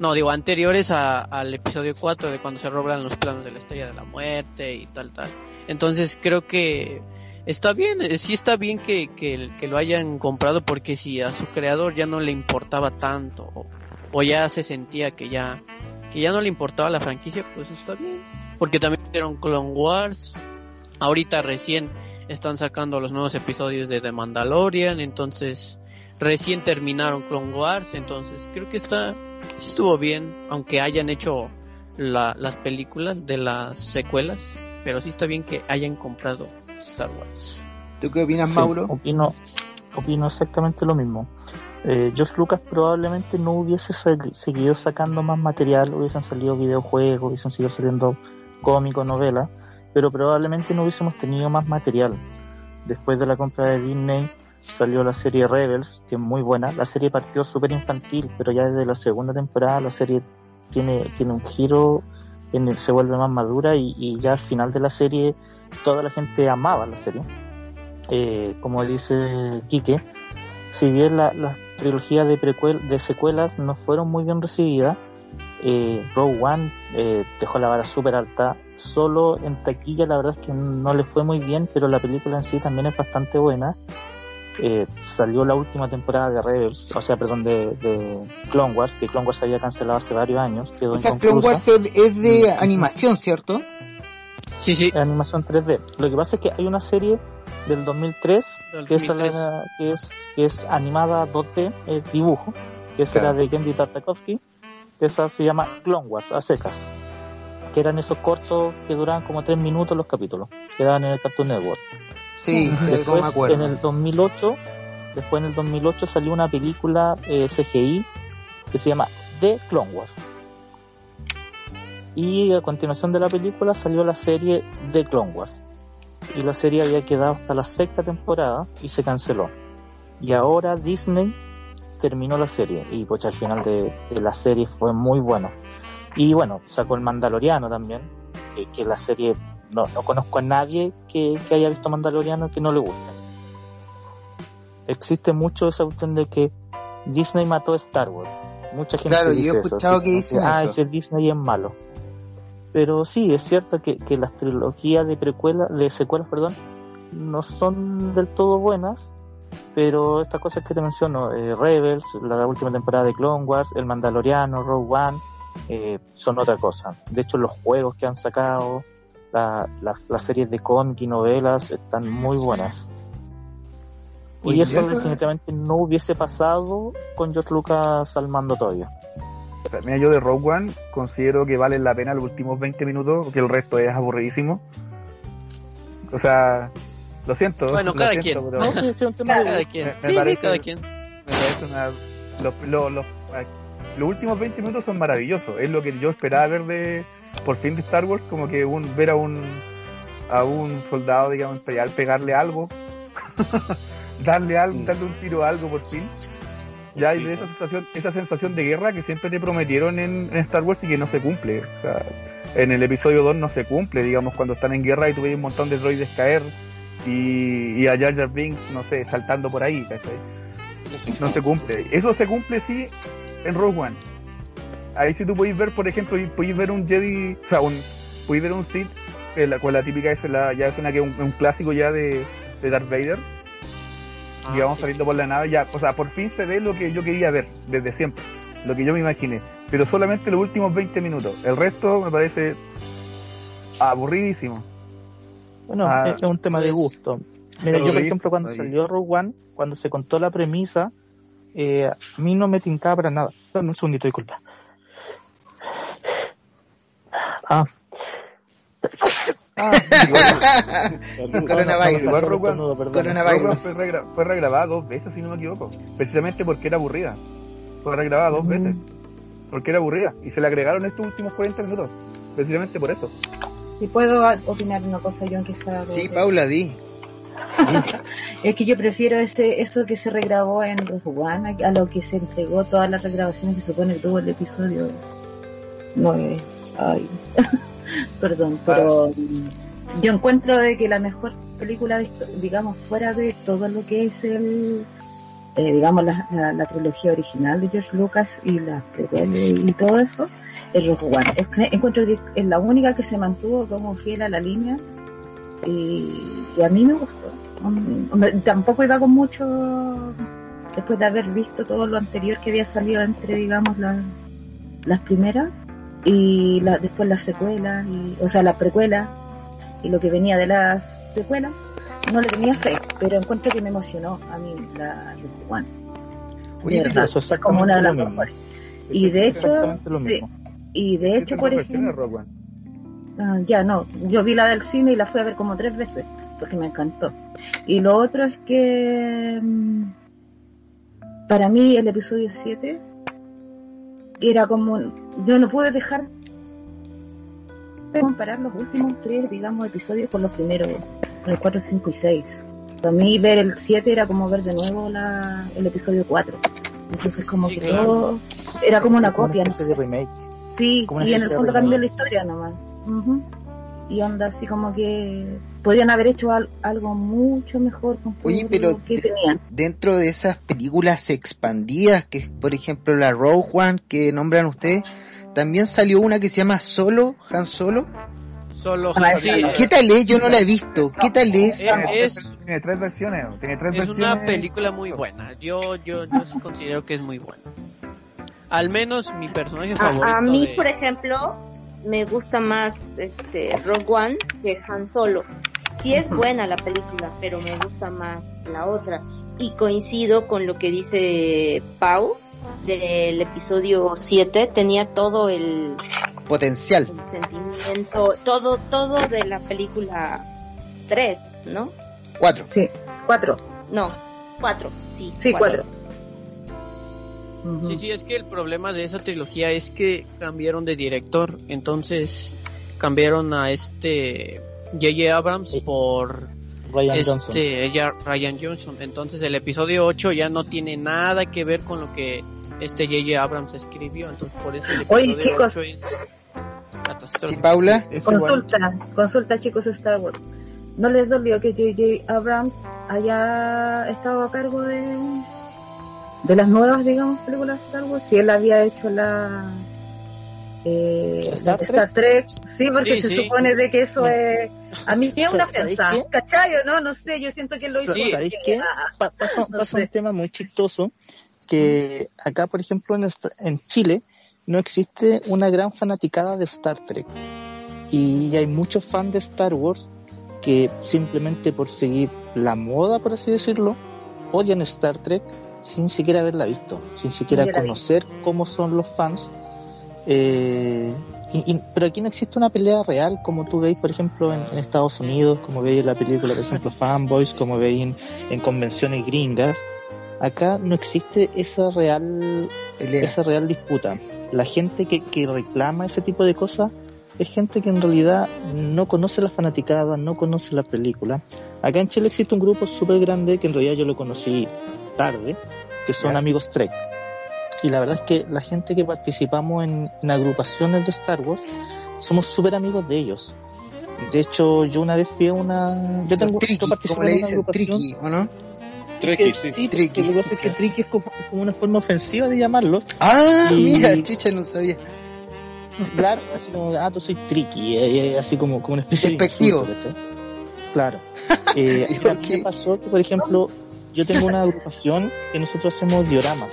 no digo anteriores a- al episodio 4 de cuando se roban los planos de la Estrella de la Muerte y tal tal. Entonces creo que está bien, eh, sí está bien que, que, lo hayan comprado porque si a su creador ya no le importaba tanto o, o ya se sentía que ya que ya no le importaba la franquicia, pues está bien. Porque también hicieron Clone Wars. Ahorita recién están sacando los nuevos episodios de The Mandalorian. Entonces, recién terminaron Clone Wars. Entonces, creo que está, sí estuvo bien. Aunque hayan hecho la- las películas de las secuelas. Pero sí está bien que hayan comprado Star Wars. ¿Tú qué opinas, Sí, Mauro? opino, opino exactamente lo mismo. Eh, George Lucas probablemente no hubiese seguido sacando más material, hubiesen salido videojuegos, hubiesen seguido saliendo cómicos, novelas, pero probablemente no hubiésemos tenido más material. Después de la compra de Disney, salió la serie Rebels, que es muy buena. La serie partió súper infantil, pero ya desde la segunda temporada la serie tiene, tiene un giro, en se vuelve más madura y, ya al final de la serie toda la gente amaba la serie. Eh, como dice Quique, si bien la, la trilogía de, precuel, de secuelas no fueron muy bien recibidas, eh, Rogue One eh, dejó la vara súper alta. Solo en taquilla la verdad es que no le fue muy bien, pero la película en sí también es bastante buena. Eh, salió la última temporada de Rebels, o sea, perdón, de, de Clone Wars, que Clone Wars se había cancelado hace varios años. Quedó O sea, Clone Wars es, es de animación, ¿cierto? Sí, sí. animación 3D. Lo que pasa es que hay una serie del 2003 Del que es, 2003. la- que es que es animada 2D, eh, dibujo, que Claro. era de Gendy Tartakovsky, que esa se llama Clone Wars, a secas, que eran esos cortos que duraban como 3 minutos los capítulos, que daban en el Cartoon Network. Sí, sí, algo me Después, acuerdo. en el 2008, después en el 2008 salió una película eh, CGI que se llama The Clone Wars. Y a continuación de la película salió la serie The Clone Wars. Y la serie había quedado hasta la sexta temporada y se canceló. Y ahora Disney terminó la serie y pues al final de, de la serie fue muy bueno. Y bueno, sacó el Mandaloriano también, que, que la serie no, no conozco a nadie que, que haya visto Mandaloriano que no le guste. Existe mucho esa cuestión de que Disney mató a Star Wars. Mucha gente Claro, yo dice he eso, escuchado que dicen ah, eso". ese Disney es malo. Pero sí, es cierto que, que las trilogías de precuela, de secuelas, perdón, no son del todo buenas, pero estas cosas que te menciono, eh, Rebels, la última temporada de Clone Wars, El Mandaloriano, Rogue One, eh, son otra cosa. De hecho, los juegos que han sacado, la- la- las series de cómic y novelas están muy buenas. Y eso definitivamente no hubiese pasado con George Lucas al mando todavía. O sea, mira, yo de Rogue One considero que valen la pena los últimos 20 minutos, porque el resto es aburridísimo. O sea, lo siento. Bueno, lo cada siento, quien. pero No, sí, sí, es un tema de Cada quien. Me- me Sí, sí, parece- cada quien. me parece una... Los, los, los, los últimos 20 minutos son maravillosos. Es lo que yo esperaba ver de, por fin de Star Wars, como que un, ver a un, a un soldado, digamos, imperial pegarle algo, darle algo, darle un tiro a algo por fin. Ya de esa sensación, esa sensación de guerra que siempre te prometieron en, en Star Wars y que no se cumple. O sea, en el episodio 2 no se cumple, digamos, cuando están en guerra y tú ves un montón de droides caer y, y a Jar Jar Binks, no sé, saltando por ahí, ¿cachai? no se cumple. Eso se cumple sí en Rogue One. Ahí sí tú podéis ver, por ejemplo, podéis ver un Jedi, o sea, un, podéis ver un Sith, eh, la, con la típica es la, ya es una que es un, un clásico ya de, de Darth Vader, Ah, y vamos sí, saliendo por la nave, ya, o sea, por fin se ve lo que yo quería ver desde siempre, lo que yo me imaginé, pero solamente los últimos 20 minutos. El resto me parece aburridísimo. Bueno, Ah, es un tema de gusto. Mira, yo por ejemplo cuando ahí. salió Rogue One, cuando se contó la premisa, eh, a mí no me tincaba para nada. Dame un segundito, disculpa. Ah, Ah, igual, Coronavirus. igual Rogue One- fue, regra- fue regrabada dos veces, si no me equivoco. Precisamente porque era aburrida. Fue regrabada dos Mm. veces. Porque era aburrida. Y se le agregaron estos últimos 40 minutos. Precisamente por eso. Si puedo opinar una cosa yo aunque sea Sí, de- Paula, di. Es que yo prefiero ese eso que se regrabó en Rogue One a, a lo que se entregó todas las regrabaciones se supone que tuvo el episodio 9. Ay. Perdón, pero mm, yo encuentro de que la mejor película, digamos, fuera de todo lo que es el, eh, digamos, la, la, la trilogía original de George Lucas y las precuelas y todo eso, es Rogue One. Es que encuentro que es la única que se mantuvo como fiel a la línea y, y a mí me gustó. Tampoco iba con mucho después de haber visto todo lo anterior que había salido entre, digamos, la- las primeras y la, después las secuelas, y, o sea, la precuela y lo que venía de las secuelas. No le tenía fe, pero encuentro que me emocionó a mí la One. Oye, verdad, eso es como una de las mejores. Y de hecho, sí, y de hecho, por ejemplo. Ah, ya no, yo vi la del cine y la fui a ver como tres veces porque me encantó. Y lo otro es que mm, para mí el episodio 7 era como, yo no pude dejar de comparar los últimos tres, digamos, episodios con los primeros, con el 4, 5 y 6. Para mí ver el 7 era como ver de nuevo la, el episodio 4. Entonces como Sí, que claro. todo era como una Como copia, no especie sé. de remake. Sí, como y en el fondo cambió la historia nomás. Ujú. Y onda así como que podrían haber hecho al- algo mucho mejor con Oye, pero que de- tenían. dentro de esas películas expandidas, que es por ejemplo la Rogue One que nombran ustedes, también salió una que se llama Solo, Han Solo. Solo Ah, sí. ¿Qué tal es? Yo no la he visto. ¿Qué tal es? Es- Tiene, es- tres, tiene tres versiones. Tiene tres es versiones. una película muy buena. Yo, yo, yo sí considero que es muy buena. Al menos mi personaje favorito. A, a mí, de- por ejemplo, me gusta más este Rogue One que Han Solo. Sí es buena la película, pero me gusta más la otra. Y coincido con lo que dice Pau del episodio 7. Tenía todo el, Potencial. el sentimiento, todo, todo de la película 3, ¿no? Cuatro. Sí, 4. No, 4, sí. Sí, cuatro. 4. Sí, sí, es que el problema de esa trilogía es que cambiaron de director. Entonces cambiaron a este J.J. Abrams por Ryan Johnson. este ya Ryan Johnson. Entonces el episodio 8 ya no tiene nada que ver con lo que este J.J. Abrams escribió. Entonces por eso el Oye, episodio chicos. 8 es Sí, catastrófico. Paula. Es igual. Consulta, consulta chicos Star Wars. ¿No les dolió que J.J. Abrams haya estado a cargo de, de las nuevas, digamos, películas de Star Wars? Si él había hecho la, eh, ¿La la Star de Star Trek. Sí, porque Sí, se sí. supone de que eso es... A mí es una ¿Sabéis ofensa? ¿cachai? o No, no sé, yo siento que él lo hizo. Sí. porque- ¿Sabéis qué? ah, Pa- pasa No pasa sé. un tema muy chistoso que acá, por ejemplo, en, en Chile no existe una gran fanaticada de Star Trek. Y hay muchos fans de Star Wars que simplemente por seguir la moda, por así decirlo, odian Star Trek sin siquiera haberla visto, sin siquiera conocer cómo son los fans. Eh, y- y- pero aquí no existe una pelea real como tú veis, por ejemplo, en, en Estados Unidos, como veis en la película, por ejemplo, Fanboys, como veis en, en convenciones gringas. Acá no existe esa real, Pelea. esa real disputa. La gente que, que reclama ese tipo de cosas es gente que en realidad no conoce la fanaticada, no conoce la película. Acá en Chile existe un grupo súper grande que en realidad yo lo conocí tarde, que son amigos Trek. Y la verdad es que la gente que participamos en, en agrupaciones de Star Wars somos súper amigos de ellos. De hecho, yo una vez fui a una... Yo tengo participé como le en una dicen, agrupación triqui, ¿o no? Que- sí. sí, Triqui. porque lo que pasa es que triqui es como, como una forma ofensiva de llamarlo. Ah, Y- mira, chucha, no sabía. Claro, así como, ah, tú soy triqui, eh, eh, así como, como una especie Despectivo. de insulto. Claro. Eh, pasó que, por ejemplo, yo tengo una agrupación que nosotros hacemos dioramas.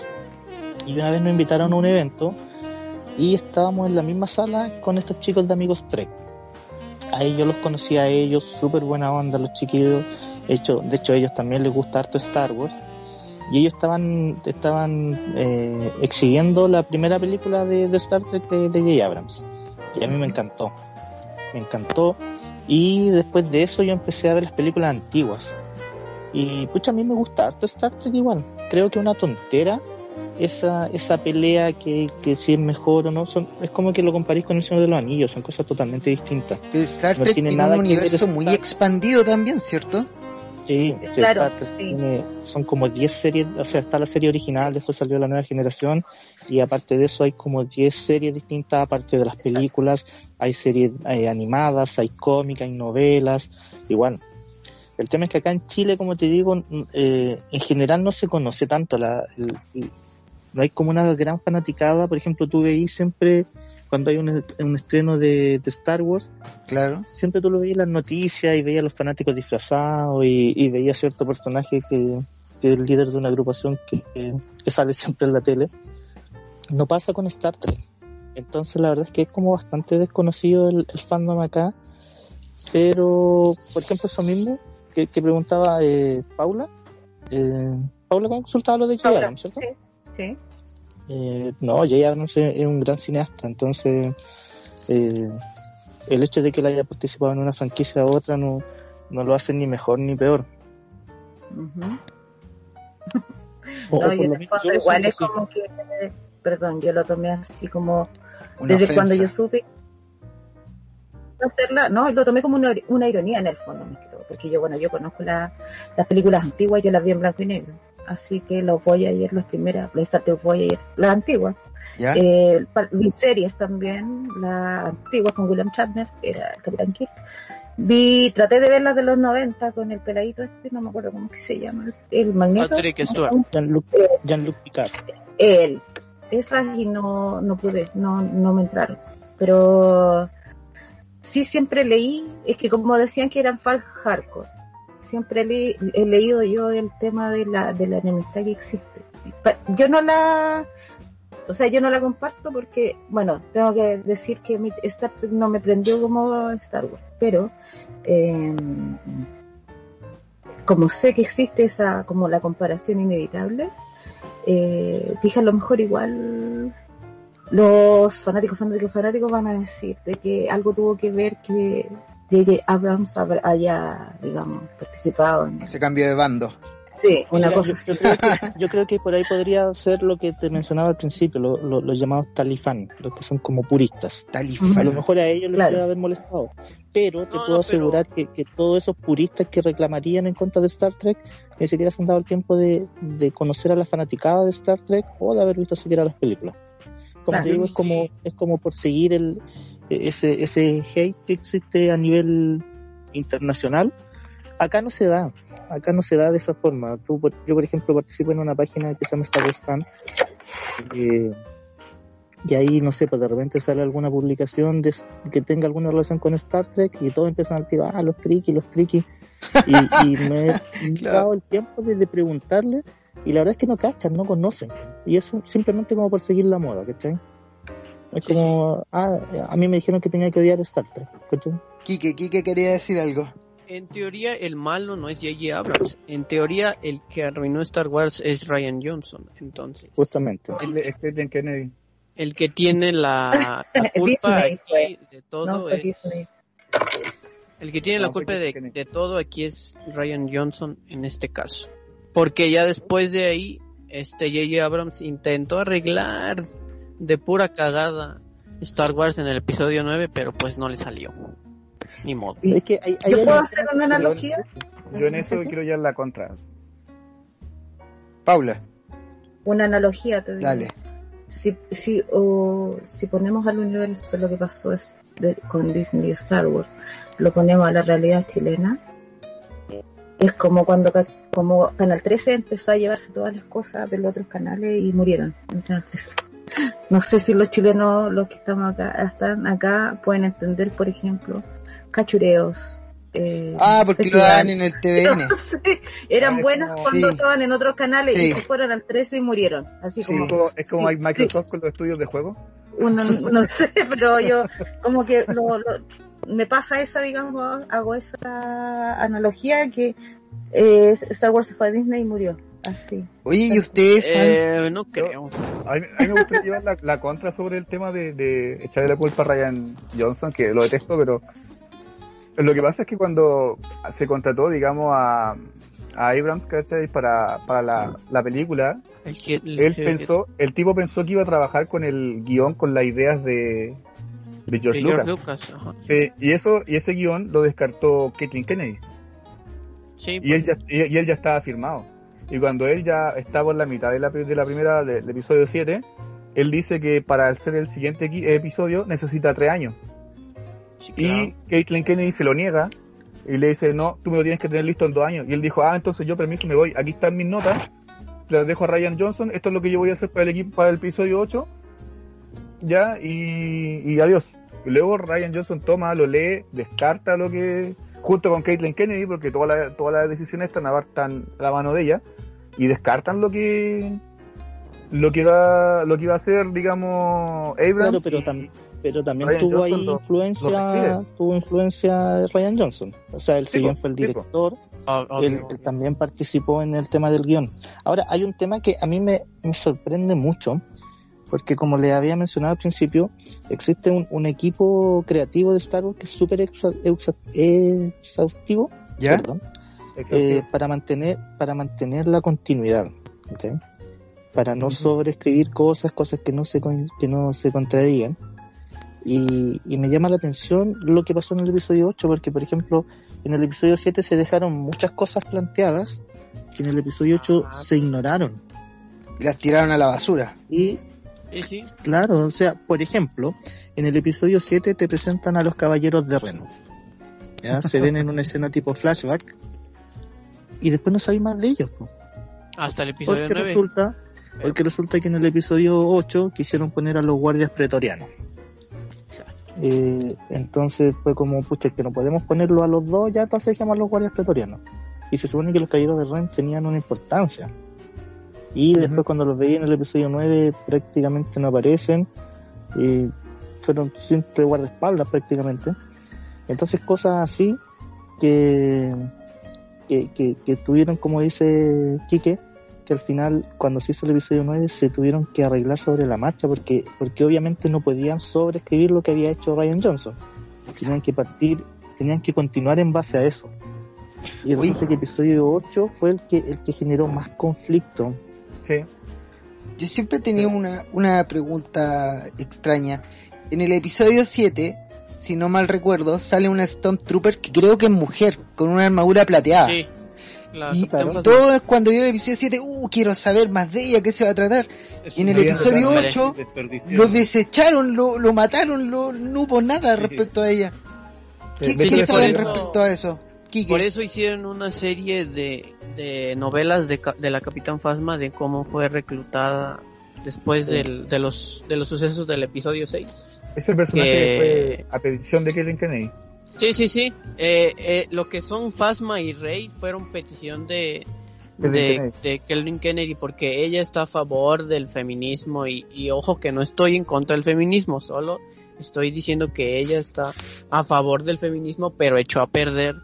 Y una vez nos invitaron a un evento y estábamos en la misma sala con estos chicos de Amigos Trek. Ahí yo los conocí a ellos, súper buena onda los chiquillos. De hecho, de hecho, a ellos también les gusta harto Star Wars. Y ellos estaban estaban eh, exhibiendo la primera película de, Star Trek de, de J. Abrams. Y a mí me encantó. Me encantó. Y después de eso yo empecé a ver las películas antiguas. Y pucha, a mí me gusta harto Star Trek igual. Creo que una tontera esa, esa pelea que, que si es mejor o no. Son, es como que lo comparís con el Señor de los Anillos. Son cosas totalmente distintas. Pero Star No Trek tiene tiene, nada un que ver universo muy expandido también, ¿cierto? Sí, sí, Claro, Star Trek sí. tiene- son como 10 series, o sea, está la serie original, después salió la nueva generación, y aparte de eso hay como 10 series distintas, aparte de las películas, hay series eh, animadas, hay cómicas, hay novelas, igual. El tema es que acá en Chile, como te digo, eh, en general no se conoce tanto, la, el- no hay como una gran fanaticada, por ejemplo, tú veís siempre, cuando hay un, un estreno de, de Star Wars, Claro. siempre tú lo veías en las noticias y veías a los fanáticos disfrazados y, y veías cierto personaje que, que es el líder de una agrupación que, que- que sale siempre en la tele. No pasa con Star Trek. Entonces la verdad es que es como bastante desconocido el, el fandom acá. Pero, por ejemplo, eso mismo que, que preguntaba eh, Paula. Eh, Paula consultaba lo de J. Paula, Abrams, ¿cierto? sí. Sí. Eh, no, J. Abrams es, es un gran cineasta, entonces eh, el hecho de que él haya participado en una franquicia u otra no, no lo hace ni mejor ni peor. O No, yo menos yo lo igual es así. como que, perdón, yo lo tomé así como Una desde ofensa. cuando yo supe hacerla, no, lo tomé como una, una ironía en el fondo, porque yo, bueno, yo conozco la- las películas antiguas, yo las vi en blanco y negro. Así que los Voyager, las primeras, las Star Trek Voyager, las antiguas. ¿Ya? Eh, vi series también, las antiguas con William Shatner, que era el Capitán Kirk. Vi, traté de ver las de los 90 con el peladito este, no me acuerdo cómo que se llama, el magneto. Patrick Stewart. Jean-Luc Jean-Luc Picard. Él. Esas y no, no pude, no, no me entraron. Pero sí siempre leí, es que como decían que eran fans hardcore, siempre le- he leído yo el tema de la, de la enemistad que existe. Yo no la, o sea, yo no la comparto porque, bueno, tengo que decir que mi, Star Trek no me prendió como Star Wars, pero eh, como sé que existe esa, como la comparación inevitable, eh, dije a lo mejor igual los fanáticos, fanáticos, fanáticos van a decir de que algo tuvo que ver que J.J. Abrams haya, digamos, participado en Se cambió de bando. Sí, una Mira, cosa yo, creo que, yo creo que por ahí podría ser lo que te mencionaba al principio, lo- lo- los llamados talifán, los que son como puristas. Talifán. A lo mejor a ellos les Claro. puede haber molestado. Pero te No, puedo no, asegurar que, que todos esos puristas que reclamarían en contra de Star Trek ni siquiera se han dado el tiempo de, de conocer a la fanaticada de Star Trek o de haber visto siquiera las películas. Como Claro. te digo, Sí, es como, es como por seguir el, ese, ese hate que existe a nivel internacional. Acá no se da, acá no se da de esa forma. Tú, yo, por ejemplo, participo en una página que se llama Star Wars Fans. eh, y ahí, no sé, pues de repente sale alguna publicación de, que tenga alguna relación con Star Trek y todos empiezan a decir, ah, los tricky, los tricky. Y, y me he Claro. dado el tiempo de, de preguntarle y la verdad es que no cachan, no conocen. Y es un- simplemente como por seguir la moda, ¿cachai? Es Sí, como, ah, a mí me dijeron que tenía que odiar Star Trek, ¿cachai? Quique, Quique quería decir algo. En teoría, el malo no es J.J. Abrams. En teoría, el que arruinó Star Wars es Ryan Johnson. Entonces, Justamente. Kathleen Kennedy. el que tiene la, la culpa aquí de todo No, es. Disney. El que tiene la No, culpa de, de todo aquí es Ryan Johnson en este caso. Porque ya después de ahí, este J.J. Abrams intentó arreglar de pura cagada Star Wars en el episodio 9, pero pues no le salió. Ni modo. Es que hay, hay ¿Yo puedo hacer una analogía? Yo en eso ¿Sí? quiero ya la contra. Paula, Una analogía, te digo. dale. si, si, o, si ponemos al universo lo que pasó es de- con Disney y Star Wars, lo ponemos a la realidad chilena, es como cuando como Canal 13 empezó a llevarse todas las cosas de los otros canales y murieron en Canal 13. No sé si los chilenos, los que estamos acá, están acá, pueden entender, por ejemplo, cachureos. eh, Ah, porque lo dan en el TVN. Sí, eran Ah, es buenas como- cuando Sí. estaban en otros canales Sí. y se fueron al 13 y murieron. Así Sí. como Es como, hay Microsoft con los estudios de juego. uno, no sé, pero yo como que lo- lo- me pasa esa, digamos, hago esa analogía que eh, Star Wars se fue a Disney y murió. Así. Oye, ¿y ustedes? Eh, no creo. A mí, a mí me gustaría llevar la, la contra sobre el tema de, de echarle la culpa a Ryan Johnson, que lo detesto, pero lo que pasa es que cuando se contrató, digamos, a, a Abrams, ¿cachai? Para, para la, la película, El el él pensó, el tipo pensó que iba a trabajar con el guion, con las ideas de, de George de Lucas. George Lucas. ajá. Sí, y eso, y ese guion lo descartó Kathleen Kennedy. Sí, y él pues, ya y, y él ya estaba firmado y cuando él ya estaba en la mitad de la, de la primera de- del episodio 7 él dice que para hacer el siguiente episodio necesita tres años. Sí, y. Caitlin Kennedy se lo niega y le dice no tú me lo tienes que tener listo en dos años y él dijo ah entonces yo permiso me voy. Aquí están mis notas. Las dejo a Ryan Johnson. Esto es lo que yo voy a hacer para el equipo para el episodio 8 ya y, y adiós y luego Ryan Johnson toma lo lee descarta lo que junto con Caitlin Kennedy porque todas las todas las decisiones están a, están a la mano de ella y descartan lo que lo que va lo que iba a hacer digamos Abrams Claro, pero, tam- pero también Ryan tuvo Johnson ahí influencia, tuvo influencia Ryan Johnson. O sea, él Sí, si bien fue el director, O- él, obvio. él también participó en el tema del guion. Ahora, hay un tema que a mí me, me sorprende mucho, porque como le había mencionado al principio, existe un, un equipo creativo de Star Wars que es súper exhaustivo, ¿Ya? perdón, eh, para mantener para mantener la continuidad ¿ok? para no sobreescribir cosas cosas que no se que no se contradigan Y, y me llama la atención lo que pasó en el episodio 8, porque por ejemplo, en el episodio 7 se dejaron muchas cosas planteadas que en el episodio 8 Ah, se ignoraron. Y las tiraron a la basura. Y Sí. claro, o sea, por ejemplo, en el episodio 7 te presentan a los caballeros de Reno. ¿ya? Se ven en una escena tipo flashback y después no sabéis más de ellos. po. Hasta el episodio Porque 9. resulta, porque resulta que en el episodio 8 quisieron poner a los guardias pretorianos. Eh, entonces fue como, pucha, que no podemos ponerlo a los dos, ya entonces dejamos a los guardias pretorianos. Y se supone que los caballeros de Ren tenían una importancia. Y después cuando los veí en el episodio 9 prácticamente no aparecen. Y fueron siempre guardaespaldas prácticamente. Entonces cosas así que, que, que, que tuvieron, como dice Quique, que al final cuando se hizo el episodio 9 se tuvieron que arreglar sobre la marcha porque, porque obviamente no podían sobreescribir lo que había hecho Ryan Johnson. Tenían que partir, tenían que continuar en base a eso. Y resulta que el episodio 8 fue el que, el que generó más conflicto. Sí. Yo siempre tenía una, una pregunta extraña. En el episodio 7, si no mal recuerdo, sale una Stormtrooper que creo que es mujer, con una armadura plateada. Sí. La- y claro. todo es cuando yo el episodio 7, uh, quiero saber más de ella, qué se va a tratar. Y en el episodio hombre. 8, Desperdicio. lo desecharon, lo, lo mataron, lo, no hubo nada Sí. respecto a ella. ¿Qué, qué hecho, se por sabe eso- respecto a eso? Quique. Por eso hicieron una serie de, de novelas de, ca- de la Capitán Phasma de cómo fue reclutada después del- de, los, de los sucesos del episodio 6. Es el personaje que- fue a petición de Kevin Kennedy. Sí, sí, sí. Eh, eh, lo que son Phasma y Rey fueron petición de, Kelvin de, Kennedy. de Kelvin Kennedy porque ella está a favor del feminismo y, y ojo que no estoy en contra del feminismo, solo estoy diciendo que ella está a favor del feminismo pero echó a perder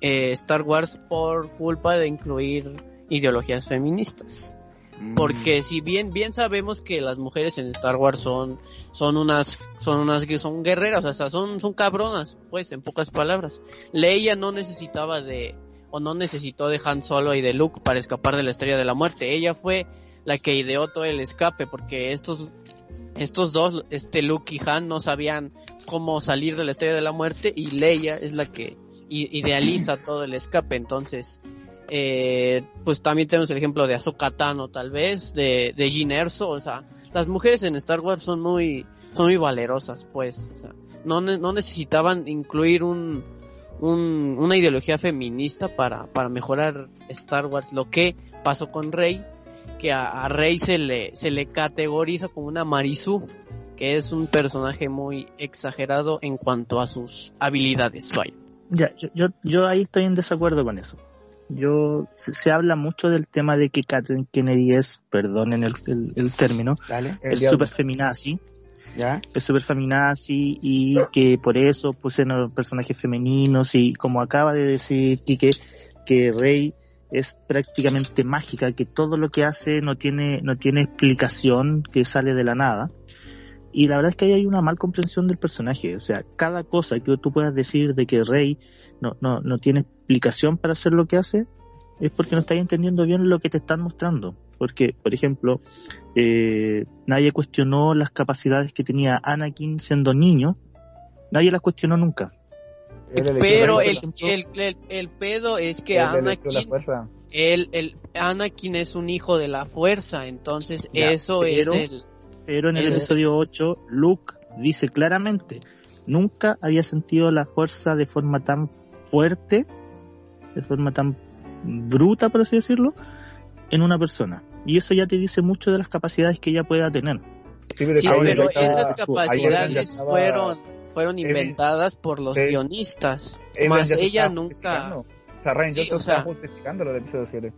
eh, Star Wars por culpa de incluir ideologías feministas. Mm. Porque si bien bien sabemos que las mujeres en Star Wars son son unas son unas son guerreras, o sea, son son cabronas, pues en pocas palabras. Leia no necesitaba de o no necesitó de Han Solo y de Luke para escapar de la Estrella de la Muerte. Ella fue la que ideó todo el escape porque estos estos dos, este Luke y Han no sabían cómo salir de la Estrella de la Muerte y Leia es la que idealiza todo el escape, entonces eh, pues también tenemos el ejemplo de Ahsoka Tano tal vez, de, de Jyn Erso, o sea, las mujeres en Star Wars son muy, son muy valerosas, pues, o sea, no, ne- no necesitaban incluir un, un, una ideología feminista para, para mejorar Star Wars, lo que pasó con Rey, que a, a Rey se le, se le categoriza como una Marisú, que es un personaje muy exagerado en cuanto a sus habilidades, vaya. Ya, yo, yo, yo ahí estoy en desacuerdo con eso. Yo se, se habla mucho del tema de que Kathleen Kennedy es, perdonen el, el, el término, Dale, El es súper feminazi, ya. es súper feminazi y que por eso pusieron personajes femeninos y como acaba de decir Quique, que Rey es prácticamente mágica, que todo lo que hace no tiene, no tiene explicación, que sale de la nada. Y la verdad es que ahí hay una mal comprensión del personaje. O sea, cada cosa que tú puedas decir de que Rey no, no, no tiene explicación para hacer lo que hace, es porque no estás entendiendo bien lo que te están mostrando. Porque, por ejemplo, eh, nadie cuestionó las capacidades que tenía Anakin siendo niño. Nadie las cuestionó nunca. Pero el, el, el, el pedo es que Anakin el, el Anakin es un hijo de la fuerza, entonces Ya, eso pero- es el Pero en el Es- episodio 8, Luke dice claramente, nunca había sentido la fuerza de forma tan fuerte, de forma tan bruta, por así decirlo, en una persona. Y eso ya te dice mucho de las capacidades que ella pueda tener. Sí, pero, Sí, ahí pero ya estaba- esas capacidades estaba- fueron fueron Evan- inventadas por los guionistas, Evan más ella nunca. O sea, Ryan Sí, Johnson o sea- estaba justificando lo del episodio 7.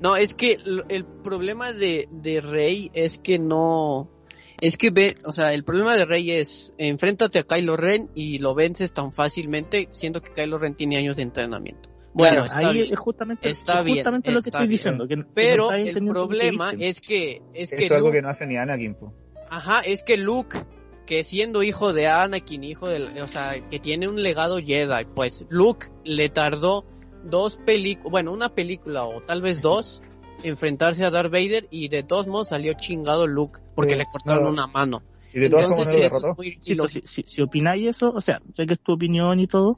No, es que el problema de, de Rey es que no. Es que ve, o sea, el problema de Rey es enfréntate a Kylo Ren y lo vences tan fácilmente, siendo que Kylo Ren tiene años de entrenamiento. Bueno, Claro, está ahí bien. es justamente, Está es bien, justamente lo que está estoy bien. diciendo. Que, que no Pero el que problema es que es Esto que algo Luke, que no hace ni Anakin. po. ajá, es que Luke que siendo hijo de Anakin, hijo del, o sea, que tiene un legado Jedi, pues Luke le tardó dos películas, bueno, una película o tal vez dos enfrentarse a Darth Vader y de todos modos salió chingado Luke porque Sí, le cortaron una mano. Y de todas Entonces, formas no sí, lo eso es derrotó. muy Sí, pues, si, si opináis eso, o sea, sé que es tu opinión y todo,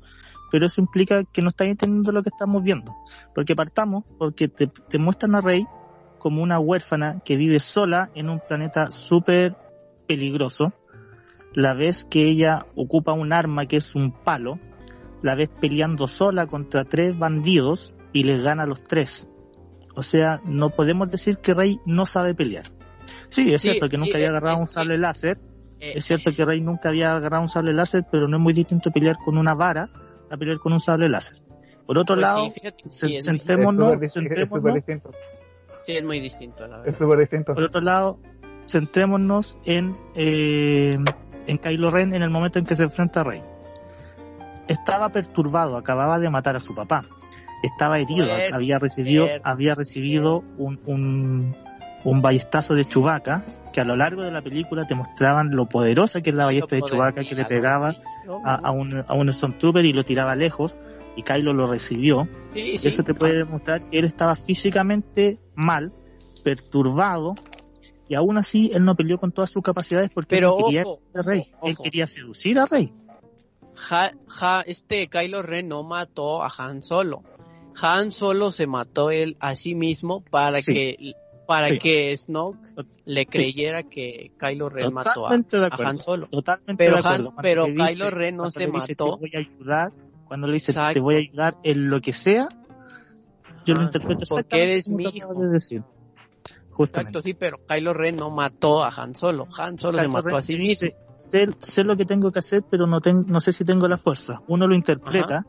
pero eso implica que no estáis entendiendo lo que estamos viendo. Porque partamos, porque te, te muestran a Rey como una huérfana que vive sola en un planeta súper peligroso. La ves que ella ocupa un arma que es un palo, la ves peleando sola contra tres bandidos y les gana a los tres. O sea, no podemos decir que Rey no sabe pelear. Sí, es Sí, cierto que sí, nunca había agarrado es un sable láser, Eh, es cierto que Rey nunca había agarrado un sable láser, pero no es muy distinto pelear con una vara a pelear con un sable láser. Por otro pues lado, sí, fíjate, ce- sí, es, súper es distinto. sí, es muy distinto, la verdad. Es súper distinto. por otro lado, centrémonos en, eh, en Kylo Ren en el momento en que se enfrenta a Rey. Estaba perturbado, acababa de matar a su papá. Estaba herido, había recibido, había recibido un, un, un ballestazo de Chewbacca, que a lo largo de la película te mostraban lo poderosa que es la ballesta de Chewbacca, que le pegaba a, a un, a un Stormtrooper y lo tiraba lejos, y Kylo lo recibió. Sí, sí. Eso te puede demostrar que él estaba físicamente mal, perturbado, y aún así él no peleó con todas sus capacidades porque Pero él quería ojo, a Rey. ojo, Él quería seducir a Rey. Ja, ja, este Kylo Ren no mató a Han Solo. Han Solo se mató él a sí mismo para Sí. que para Sí. que Snoke le Sí. creyera que Kylo Ren mató a, Totalmente de a. Han Solo. Totalmente Pero de acuerdo. Han- pero dice- Kylo Ren no se dice, mató. Te voy a ayudar. Cuando le dice te voy a ayudar en lo que sea, yo lo Ajá, interpreto porque eres mi hijo. de decir. Justamente. Exacto, sí, pero Kylo Ren no mató a Han Solo. Han Solo se mató Ren a sí mismo. dice, sé, sé lo que tengo que hacer, pero no, ten- no sé si tengo la fuerza. Uno lo interpreta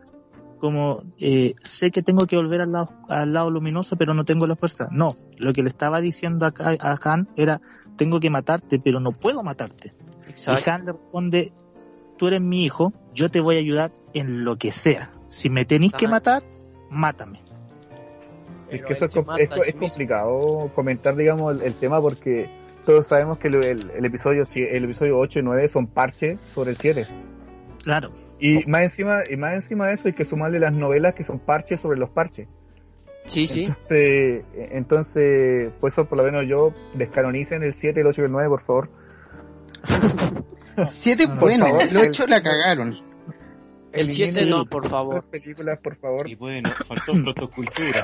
como, eh, sé que tengo que volver al lado, al lado luminoso, pero no tengo la fuerza. No, lo que le estaba diciendo a, Han era, tengo que matarte, pero no puedo matarte. Y. Han le responde, tú eres mi hijo, yo te voy a ayudar en lo que sea. Si me tenéis que matar, mátame. Es que eso es, com- es complicado comentar, digamos, el, el tema porque todos sabemos que el, el- el episodio el episodio 8 y 9 son parches sobre el 7. Claro, Y más encima y más encima de eso hay que sumarle las novelas que son parches sobre los parches. Sí, sí. Entonces, entonces, por eso por lo menos yo descanonicen el 7, el 8 y el 9, por favor. Siete es Por bueno, favor, el 8 la cagaron. El 7 Eliminen no, por favor. las películas, por favor. Y bueno, faltó protocultura.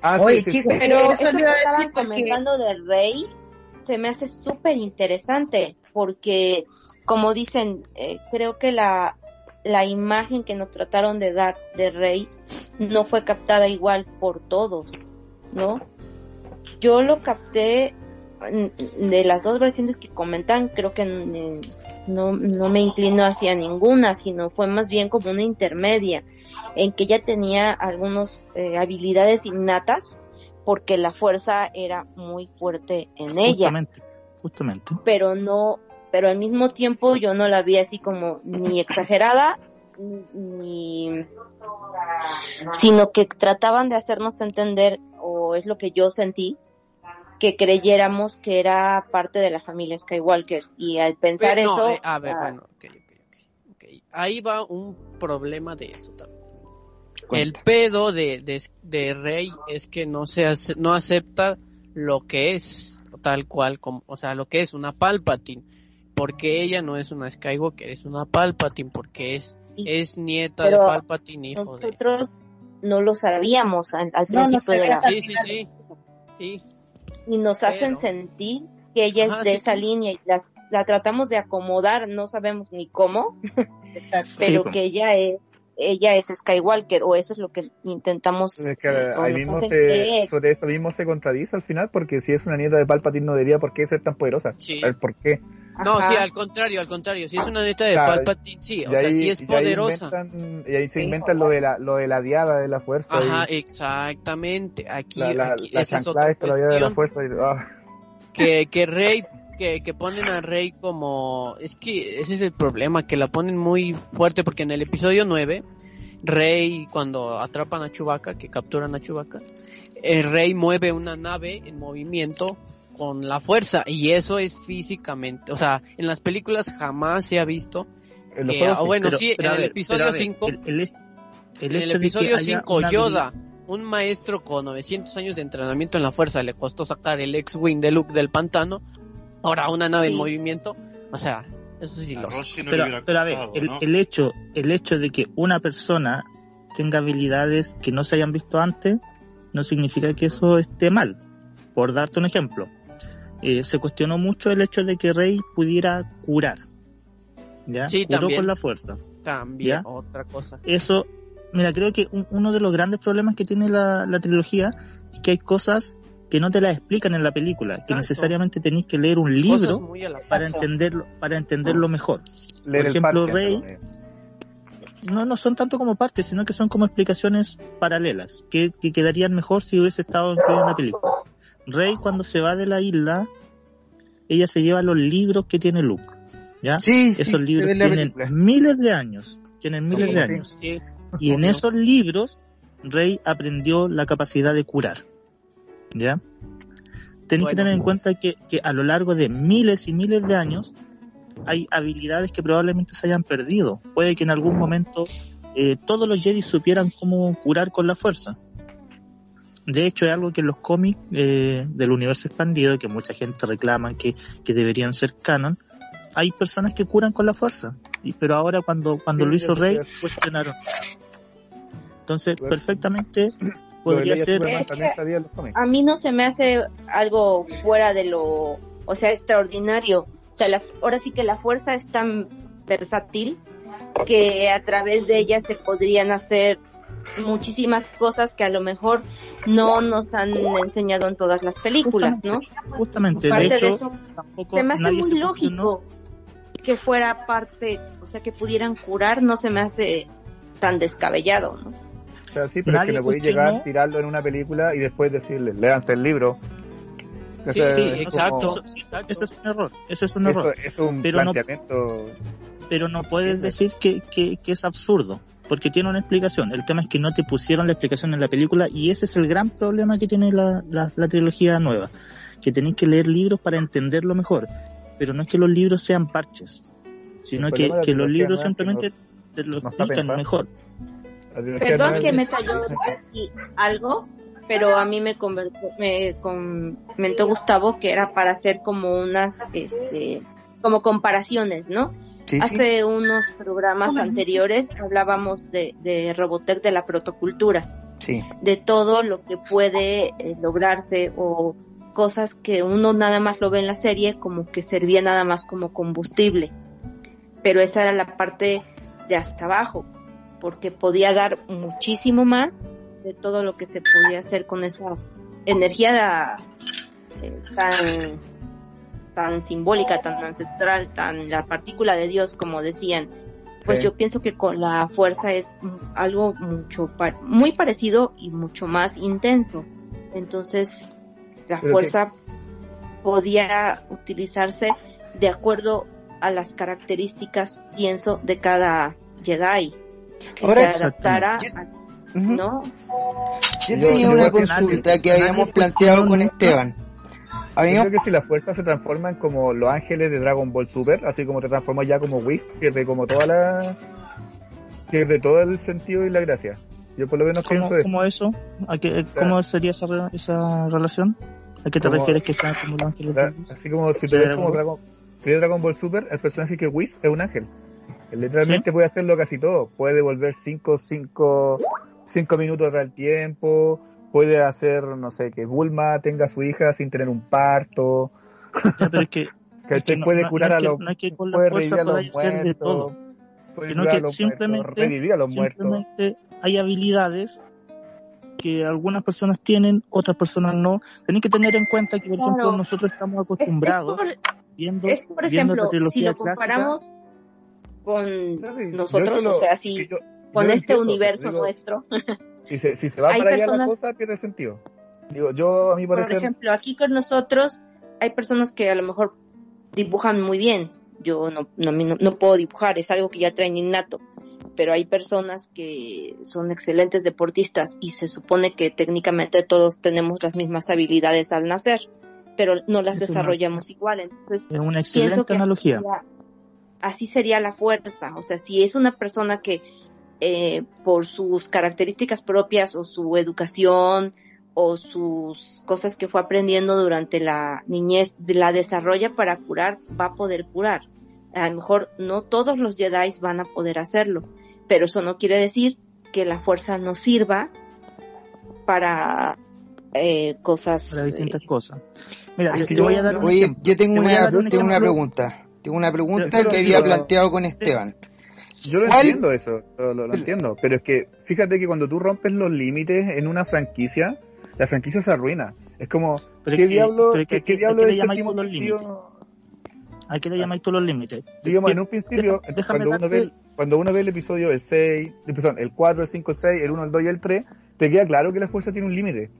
Ah, Oye, sí, chicos, sí. Pero Eso eso te que iba a estaban decir porque- comentando de Rey se me hace súper interesante porque, como dicen, eh, creo que la, la imagen que nos trataron de dar de Rey no fue captada igual por todos, ¿no? Yo lo capté de las dos versiones que comentan, creo que mm, no, no me inclino hacia ninguna, sino fue más bien como una intermedia, en que ella tenía algunas habilidades innatas, porque la fuerza era muy fuerte en ella, justamente, justamente. pero no, pero al mismo tiempo yo no la vi así como ni exagerada, ni, sino que trataban de hacernos entender, o es lo que yo sentí, que creyéramos que era parte de la familia Skywalker, y al pensar Pero no, eso, eh, a ver, ah, bueno, ok, ok, ok, ok. Ahí va un problema de eso también. El pedo de, de, de Rey es que no se no acepta lo que es, tal cual, como, o sea, lo que es una Palpatine, porque ella no es una Skywalker, es una Palpatine, porque es, Y- es nieta pero de Palpatine, hijo de... nosotros no lo sabíamos al, al No, no principio de la. Sí, sí, sí, sí, y nos hacen Pero- sentir que ella Ajá, es de sí, esa sí. línea y la, la tratamos de acomodar, no sabemos ni cómo, Exacto. pero pues. que ella es ella es Skywalker o eso es lo que intentamos Es que ahí mismo hacen se, sobre eso mismo se contradice al final, porque si es una nieta de Palpatine no debería por qué ser tan poderosa. Sí. A ver, ¿por qué? No, Ajá. sí, al contrario, al contrario, si es una neta de Claro, Palpatine, sí, o Y sea, ahí- sí es y ahí poderosa. inventan- y ahí se inventan lo de la lo de la diada de la fuerza. Ajá, y exactamente. Aquí, la, la, aquí la esa es otra de la fuerza. y- ah. que, que Rey, que, que ponen a Rey como, es que ese es el problema, que la ponen muy fuerte porque en el episodio 9, Rey cuando atrapan a Chewbacca, que capturan a Chewbacca, el Rey mueve una nave en movimiento con la fuerza y eso es físicamente, o sea, en las películas jamás se ha visto En que, juegos ah, bueno, Pero- sí, pero en el ver, episodio pero a ver, 5 el- el- el en el episodio haya 5, una Yoda, un maestro con 900 años de entrenamiento en la fuerza, le costó sacar el X-Wing de Luke del pantano, ahora una nave en movimiento, O sea, eso sí A lo... No Pero, pero a ver, el, ¿no? el hecho, el hecho de que una persona tenga habilidades que no se hayan visto antes, no significa que eso esté mal. Por darte un ejemplo, eh, se cuestionó mucho el hecho de que Rey pudiera curar. ¿Ya? Sí, Curó también. con la fuerza. También, ¿Ya? otra cosa. Eso, mira, creo que un- uno de los grandes problemas que tiene la, la trilogía es que hay cosas que no te las explican en la película, que necesariamente tenéis que leer un libro para entenderlo, para entenderlo mejor. Leer el ejemplo, Rey- no, no son tanto como partes, sino que son como explicaciones paralelas, que, que quedarían mejor si hubiese estado incluido en la película. Rey cuando se va de la isla, ella se lleva los libros que tiene Luke, ¿ya? Sí, Esos libros tienen película. miles de años, tienen miles Sí, de sí. años. Sí, Y en esos libros, Rey aprendió la capacidad de curar, ¿ya? Tenéis que tener en cuenta que, que a lo largo de miles y miles de años hay habilidades que probablemente se hayan perdido. Puede que en algún momento eh, todos los Jedi supieran cómo curar con la fuerza. De hecho, es algo que en los cómics eh, del universo expandido, que mucha gente reclama que, que deberían ser canon, hay personas que curan con la fuerza. Y, pero ahora cuando, cuando Sí, lo hizo Rey, cuestionaron. Entonces, Bueno. perfectamente podría ser... Es que- a mí no se me hace algo fuera de lo, o sea, extraordinario. O sea, la- ahora sí que la fuerza es tan versátil que a través de ella se podrían hacer muchísimas cosas que a lo mejor no nos han enseñado en todas las películas, ¿no? Justamente, de Parte de hecho, eso, tampoco se me hace muy lógico que fuera parte, o sea, que pudieran curar, no se me hace tan descabellado, ¿no? O sea, sí, pero Nadie es que no podéis cuestionó- llegar, tirarlo en una película y después decirle, léanse el libro. Sí, es como- exacto. Eso, exacto, eso es un error, eso es un Eso, error. es un Pero no- planteamiento. Pero no puedes decir que, que, que es absurdo, porque tiene una explicación. El tema es que no te pusieron la explicación en la película y ese es el gran problema que tiene la, la, la trilogía nueva, que tenéis que leer libros para entenderlo mejor. Pero no es que los libros sean parches, sino que, que los libros simplemente te lo explican mejor. Perdón que me cayó aquí algo, pero a mí me, convertó- me comentó Gustavo que era para hacer como unas, este, como comparaciones, ¿no? Sí, sí. Hace unos programas anteriores hablábamos de, de Robotech de la protocultura, Sí. de todo lo que puede eh, lograrse o cosas que uno nada más lo ve en la serie como que servía nada más como combustible. Pero esa era la parte de hasta abajo, porque podía dar muchísimo más de todo lo que se podía hacer con esa energía eh, tan tan simbólica, tan ancestral, tan la partícula de Dios, como decían. Pues Sí. yo pienso que con la fuerza es algo mucho muy parecido y mucho más intenso. Entonces, la Pero fuerza podía utilizarse de acuerdo a las características, pienso, de cada Jedi. Que Ahora, se adaptara, yo- a-. ¿no? Yo tenía yo una que consulta nadie- que habíamos planteado con cuestionó Esteban. Yo creo que si la fuerza se transforma en como los ángeles de Dragon Ball Super, así como te transformas ya como Whis, pierde como toda la. pierde todo el sentido y la gracia. Yo por lo menos ¿Cómo, pienso eso. cómo eso? ¿A qué- ¿Cómo sería esa, re- esa relación? ¿A qué te Como- refieres que sean como los ángeles? La-? Así como si tú ves como. Dragon, si ves Dragon Ball Super, el personaje que Whis es un ángel. Él literalmente puede hacerlo casi todo. Puede devolver 5 cinco, cinco minutos atrás el tiempo. Puede hacer, no sé, que Bulma tenga a su hija sin tener un parto. Ya, pero es que, es que no- puede no- curar no a es que- los. no es que con la puede fuerza revivir a los podáis hacer de muertos. todo, Puede sino a que los simplemente, muertos. Revivir a los muertos. hay habilidades que algunas personas tienen, otras personas no. Tenéis que tener en cuenta que, por Claro. ejemplo, nosotros estamos Es, es acostumbrados por, viendo, es por viendo ejemplo, la si lo clásica. comparamos con nosotros, solo- o sea, si yo- con yo este entiendo, universo digo, nuestro, Si se, si se va Hay para allá la personas- cosa, pierde sentido. Digo, yo a mi por parecer. ejemplo, aquí con nosotros hay personas que a lo mejor dibujan muy bien. Yo no, no, no, no puedo dibujar, es algo que ya traen innato. Pero hay personas que son excelentes deportistas y se supone que técnicamente todos tenemos las mismas habilidades al nacer, pero no las Es una- desarrollamos igual. Entonces, Es una pienso excelente que así analogía. sería, así sería la fuerza. O sea, si es una persona que eh, por sus características propias o su educación o sus cosas que fue aprendiendo durante la niñez, la desarrolla para curar, va a poder curar. A lo mejor no todos los Jedi van a poder hacerlo, pero eso no quiere decir que la fuerza no sirva para eh, cosas. Para distintas eh, cosas. Mira, yo voy a dar un Oye, ejemplo. yo tengo Te voy a una, dar un tengo una pregunta. Tengo una pregunta Pero- que había pero- planteado con Esteban. Yo lo ¿Cuál? entiendo eso, lo, lo- lo entiendo, pero es que fíjate que cuando tú rompes los límites en una franquicia, la franquicia se arruina. Es como, Pero ¿qué es que- diablo, pero es que qué, qué diablo es séptimo tú los sentido? ¿A qué le llamáis tú los límites? Digamos, en un Deja- principio, déjame cuando, uno ve, el- cuando uno ve el episodio el 6, eh, perdón, el 4, el 5, el 6, el 1, el 2 y el 3, te queda claro que la fuerza tiene un límite.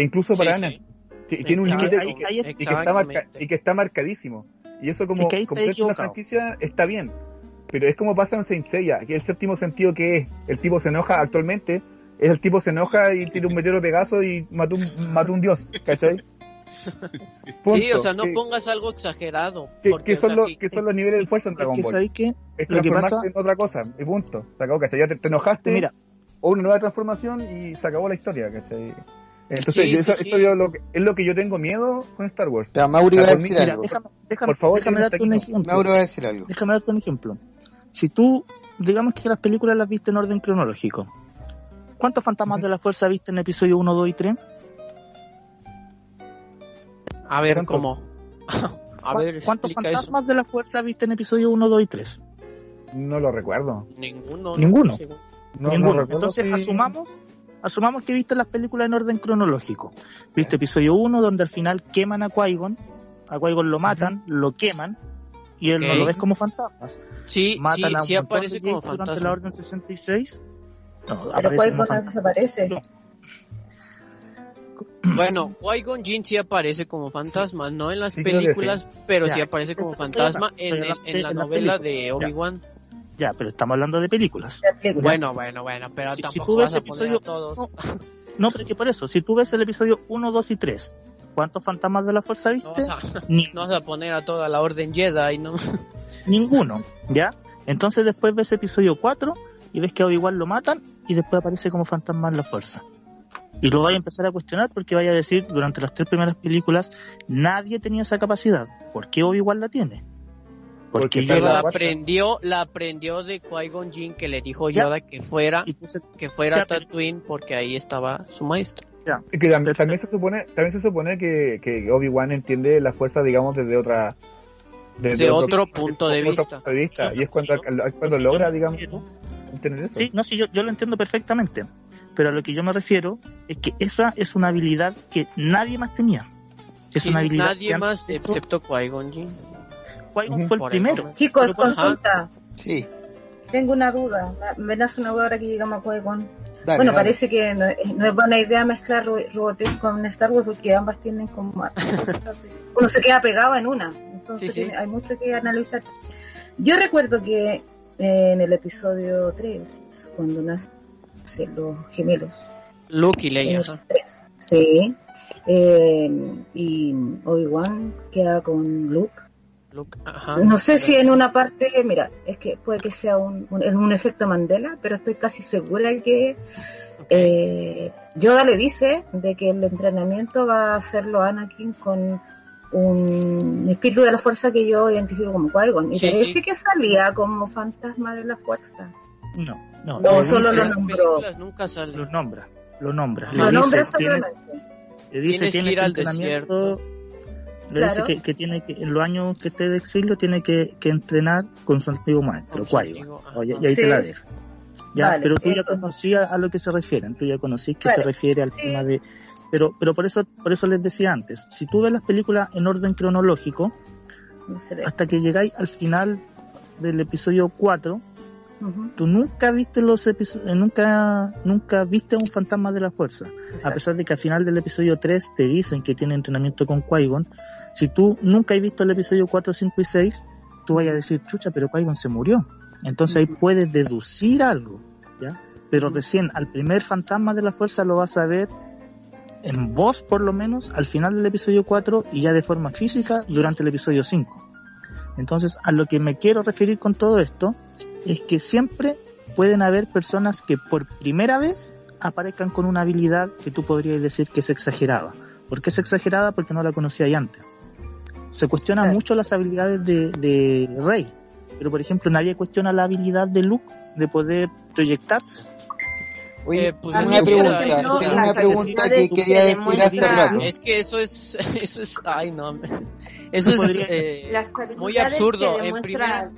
Incluso Sí, para sí. Anakin. Ti- Tiene un límite y, que- y que está marca- Exactamente. y que está marcadísimo. Y eso como Es que la equivocado. franquicia está bien. Pero es como pasa en Saint Seiya, que el séptimo sentido que es, el tipo se enoja actualmente, es el tipo se enoja y tira un meteoro Pegaso y mató un, mató un dios, ¿cachai? Sí, Punto. o sea, no que, pongas algo exagerado. que- porque, que o sea, son los, sí, que son los niveles de fuerza en Es Dragon que Ball. sabéis que Es lo que pasa- en otra cosa, y punto. Se acabó, ¿cachai? Ya te, te enojaste, mira, o una nueva transformación y se acabó la historia, ¿cachai? Entonces, Sí, yo- eso, sí, eso sí. yo lo que- es lo que yo tengo miedo con Star Wars. Pero Mauro iba a decir mira, algo. déjame, déjame, Por favor, déjame darte un ejemplo. Mauro va a decir algo. Déjame darte un ejemplo. Si tú, digamos que las películas las viste en orden cronológico, ¿cuántos fantasmas de la fuerza viste en episodio 1, 2 y 3? A ver, ¿Cuánto? ¿cómo? A ver, ¿Cuántos eso. fantasmas de la fuerza viste en episodio 1, 2 y 3? No lo recuerdo. Ninguno. Ninguno. No, Ninguno. no Entonces asumamos, asumamos que viste las películas en orden cronológico. Viste episodio 1 donde al final queman a Qui-Gon, a Qui-Gon lo matan, lo queman y él no Ok. lo ves como fantasmas. Sí, sí, Matan a un sí aparece de como Jedi durante fantasma. la Orden 66. No, Pero fantasma. desaparece. Bueno, Qui-Gon Jinn sí aparece como fantasma, no en las Sí, películas, pero Ya, sí aparece como eso fantasma en, hablando en la en las novela películas. de Obi-Wan. Ya, pero estamos hablando de películas. La película. Bueno, bueno, bueno, pero Si- si tampoco tú ves vas a poner episodio- a todos. No, pero es que por eso, si tú ves el episodio 1, 2 y 3, ¿cuántos fantasmas de la fuerza No viste? vas, a, Ni- no vas a poner a toda la orden Jedi, ¿no? ninguno, ¿ya? Entonces después ves episodio 4 y ves que a Obi-Wan lo matan y después aparece como fantasma en la fuerza. Y lo vaya a empezar a cuestionar porque vaya a decir, durante las tres primeras películas, nadie tenía esa capacidad. ¿Por qué Obi-Wan la tiene? Porque la aprendió, la aprendió de Qui-Gon Jinn que le dijo Ya. Yoda que fuera, se- que fuera Ya, Tatooine porque ahí estaba su maestro. Y que tam- Perfecto. también se supone, también se supone que, que Obi-Wan entiende la fuerza, digamos, desde otra... Desde otro punto de otro vista. punto de vista. Y es cuando, cuando logra, digamos, entender eso. Sí, no, sí, yo, yo lo entiendo perfectamente. Pero a lo que yo me refiero es que esa es una habilidad que nadie más tenía. Es una habilidad nadie que más excepto Qui-Gon Jinn. Qui-Gon fue el Por primero. Chicos, consulta. Sí, Tengo una duda. Me nace una duda ahora que llegamos a Qui-Gon. Dale. Bueno, dale. parece que no, no es buena idea mezclar Ro- Robotech con Star Wars porque ambas tienen como... Uno se queda pegado en una. Entonces Sí, hay mucho que analizar. Yo recuerdo que eh, en el episodio 3, cuando nacen los gemelos, Luke y Leia. Sí. Eh, y Obi-Wan queda con Luke. Luke, ajá. No sé si en una parte, mira, es que puede que sea un, un, un efecto Mandela, pero estoy casi segura de que Ok. eh, Yoda le dice de que el entrenamiento va a hacerlo Anakin con un espíritu de la fuerza que yo identifico como Qui-Gon. Y Sí, parece sí. que salía como fantasma de la fuerza. No, no. No, solo dice- lo nombró. nunca sale. Lo nombra, lo nombra. Lo dice, nombra tienes, solamente. le dice, Tienes que tienes ir al entrenamiento. Le Claro. dice que, que tiene que, en los años que esté de exilio, tiene que, que entrenar con su antiguo maestro. Oye, y ahí Sí. te la deja. Ya, Vale, pero tú ya conocías a lo que se refieren, tú ya conocís que se refiere al Sí. tema de... Pero, pero por eso, por eso les decía antes, si tú ves las películas en orden cronológico, hasta que llegáis al final del episodio 4, Ujú. tú nunca viste los episodios, nunca, nunca viste a un fantasma de la fuerza. A pesar de que al final del episodio 3 te dicen que tiene entrenamiento con Qui-Gon, si tú nunca has visto el episodio 4, 5 y 6, tú vas a decir, chucha, pero Qui-Gon se murió. Entonces ahí puedes deducir algo, ¿ya? Pero recién al primer fantasma de la fuerza lo vas a ver en voz, por lo menos, al final del episodio 4 y ya de forma física durante el episodio 5. Entonces, a lo que me quiero referir con todo esto es que siempre pueden haber personas que por primera vez aparezcan con una habilidad que tú podrías decir que es exagerada. ¿Por qué es exagerada? Porque no la conocía ahí antes. Se cuestionan Claro. mucho las habilidades de, de Rey, pero por ejemplo nadie cuestiona la habilidad de Luke de poder proyectarse. Oye, Eh, pues es una que pregunta, una pregunta que quería que decir hace rato. Es que eso es, eso es, ay no, eso es eh, muy absurdo. En primera,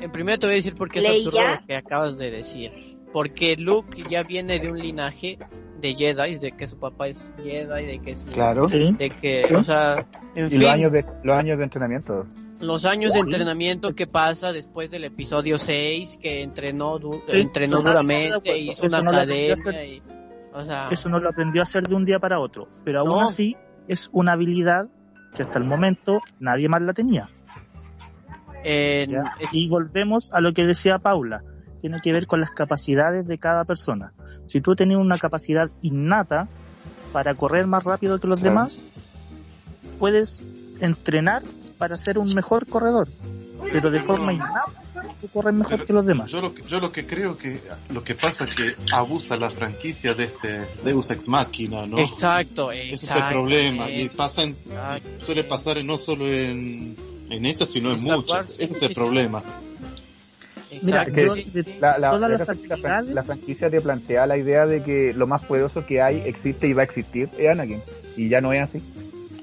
en primera te voy a decir por qué es absurdo lo que acabas de decir. Porque Luke ya viene de un linaje de Jedi, de que su papá es Jedi, de que su, Claro. Sí. de que, o sea, en Y fin, los años de, los años de entrenamiento. los años de entrenamiento que pasa después del episodio 6, que entrenó, du- Sí, entrenó duramente, acuerdo. hizo Eso una no academia, y, o sea, Eso no lo aprendió a hacer de un día para otro, pero aún No. así es una habilidad que hasta el momento nadie más la tenía. Y volvemos a lo que decía Paula, tiene que ver con las capacidades de cada persona. Si tú tenías una capacidad innata para correr más rápido que los Claro. demás, puedes entrenar para ser un mejor corredor, pero de forma innata tú corres mejor Pero que los demás. Yo lo, que- yo lo que creo que lo que pasa es que abusa la franquicia de este Deus Ex Machina, ¿no? exacto, Ese es el exacto. problema y pasa en- Exacto. suele pasar no solo en en esa sino en muchas. Ese es sí, el sí. problema. Mira, yo de. La, la, todas la- las la fran- actividades, la franquicia te plantea la idea de que lo más poderoso que hay existe y va a existir es Anakin. Y ya no es así.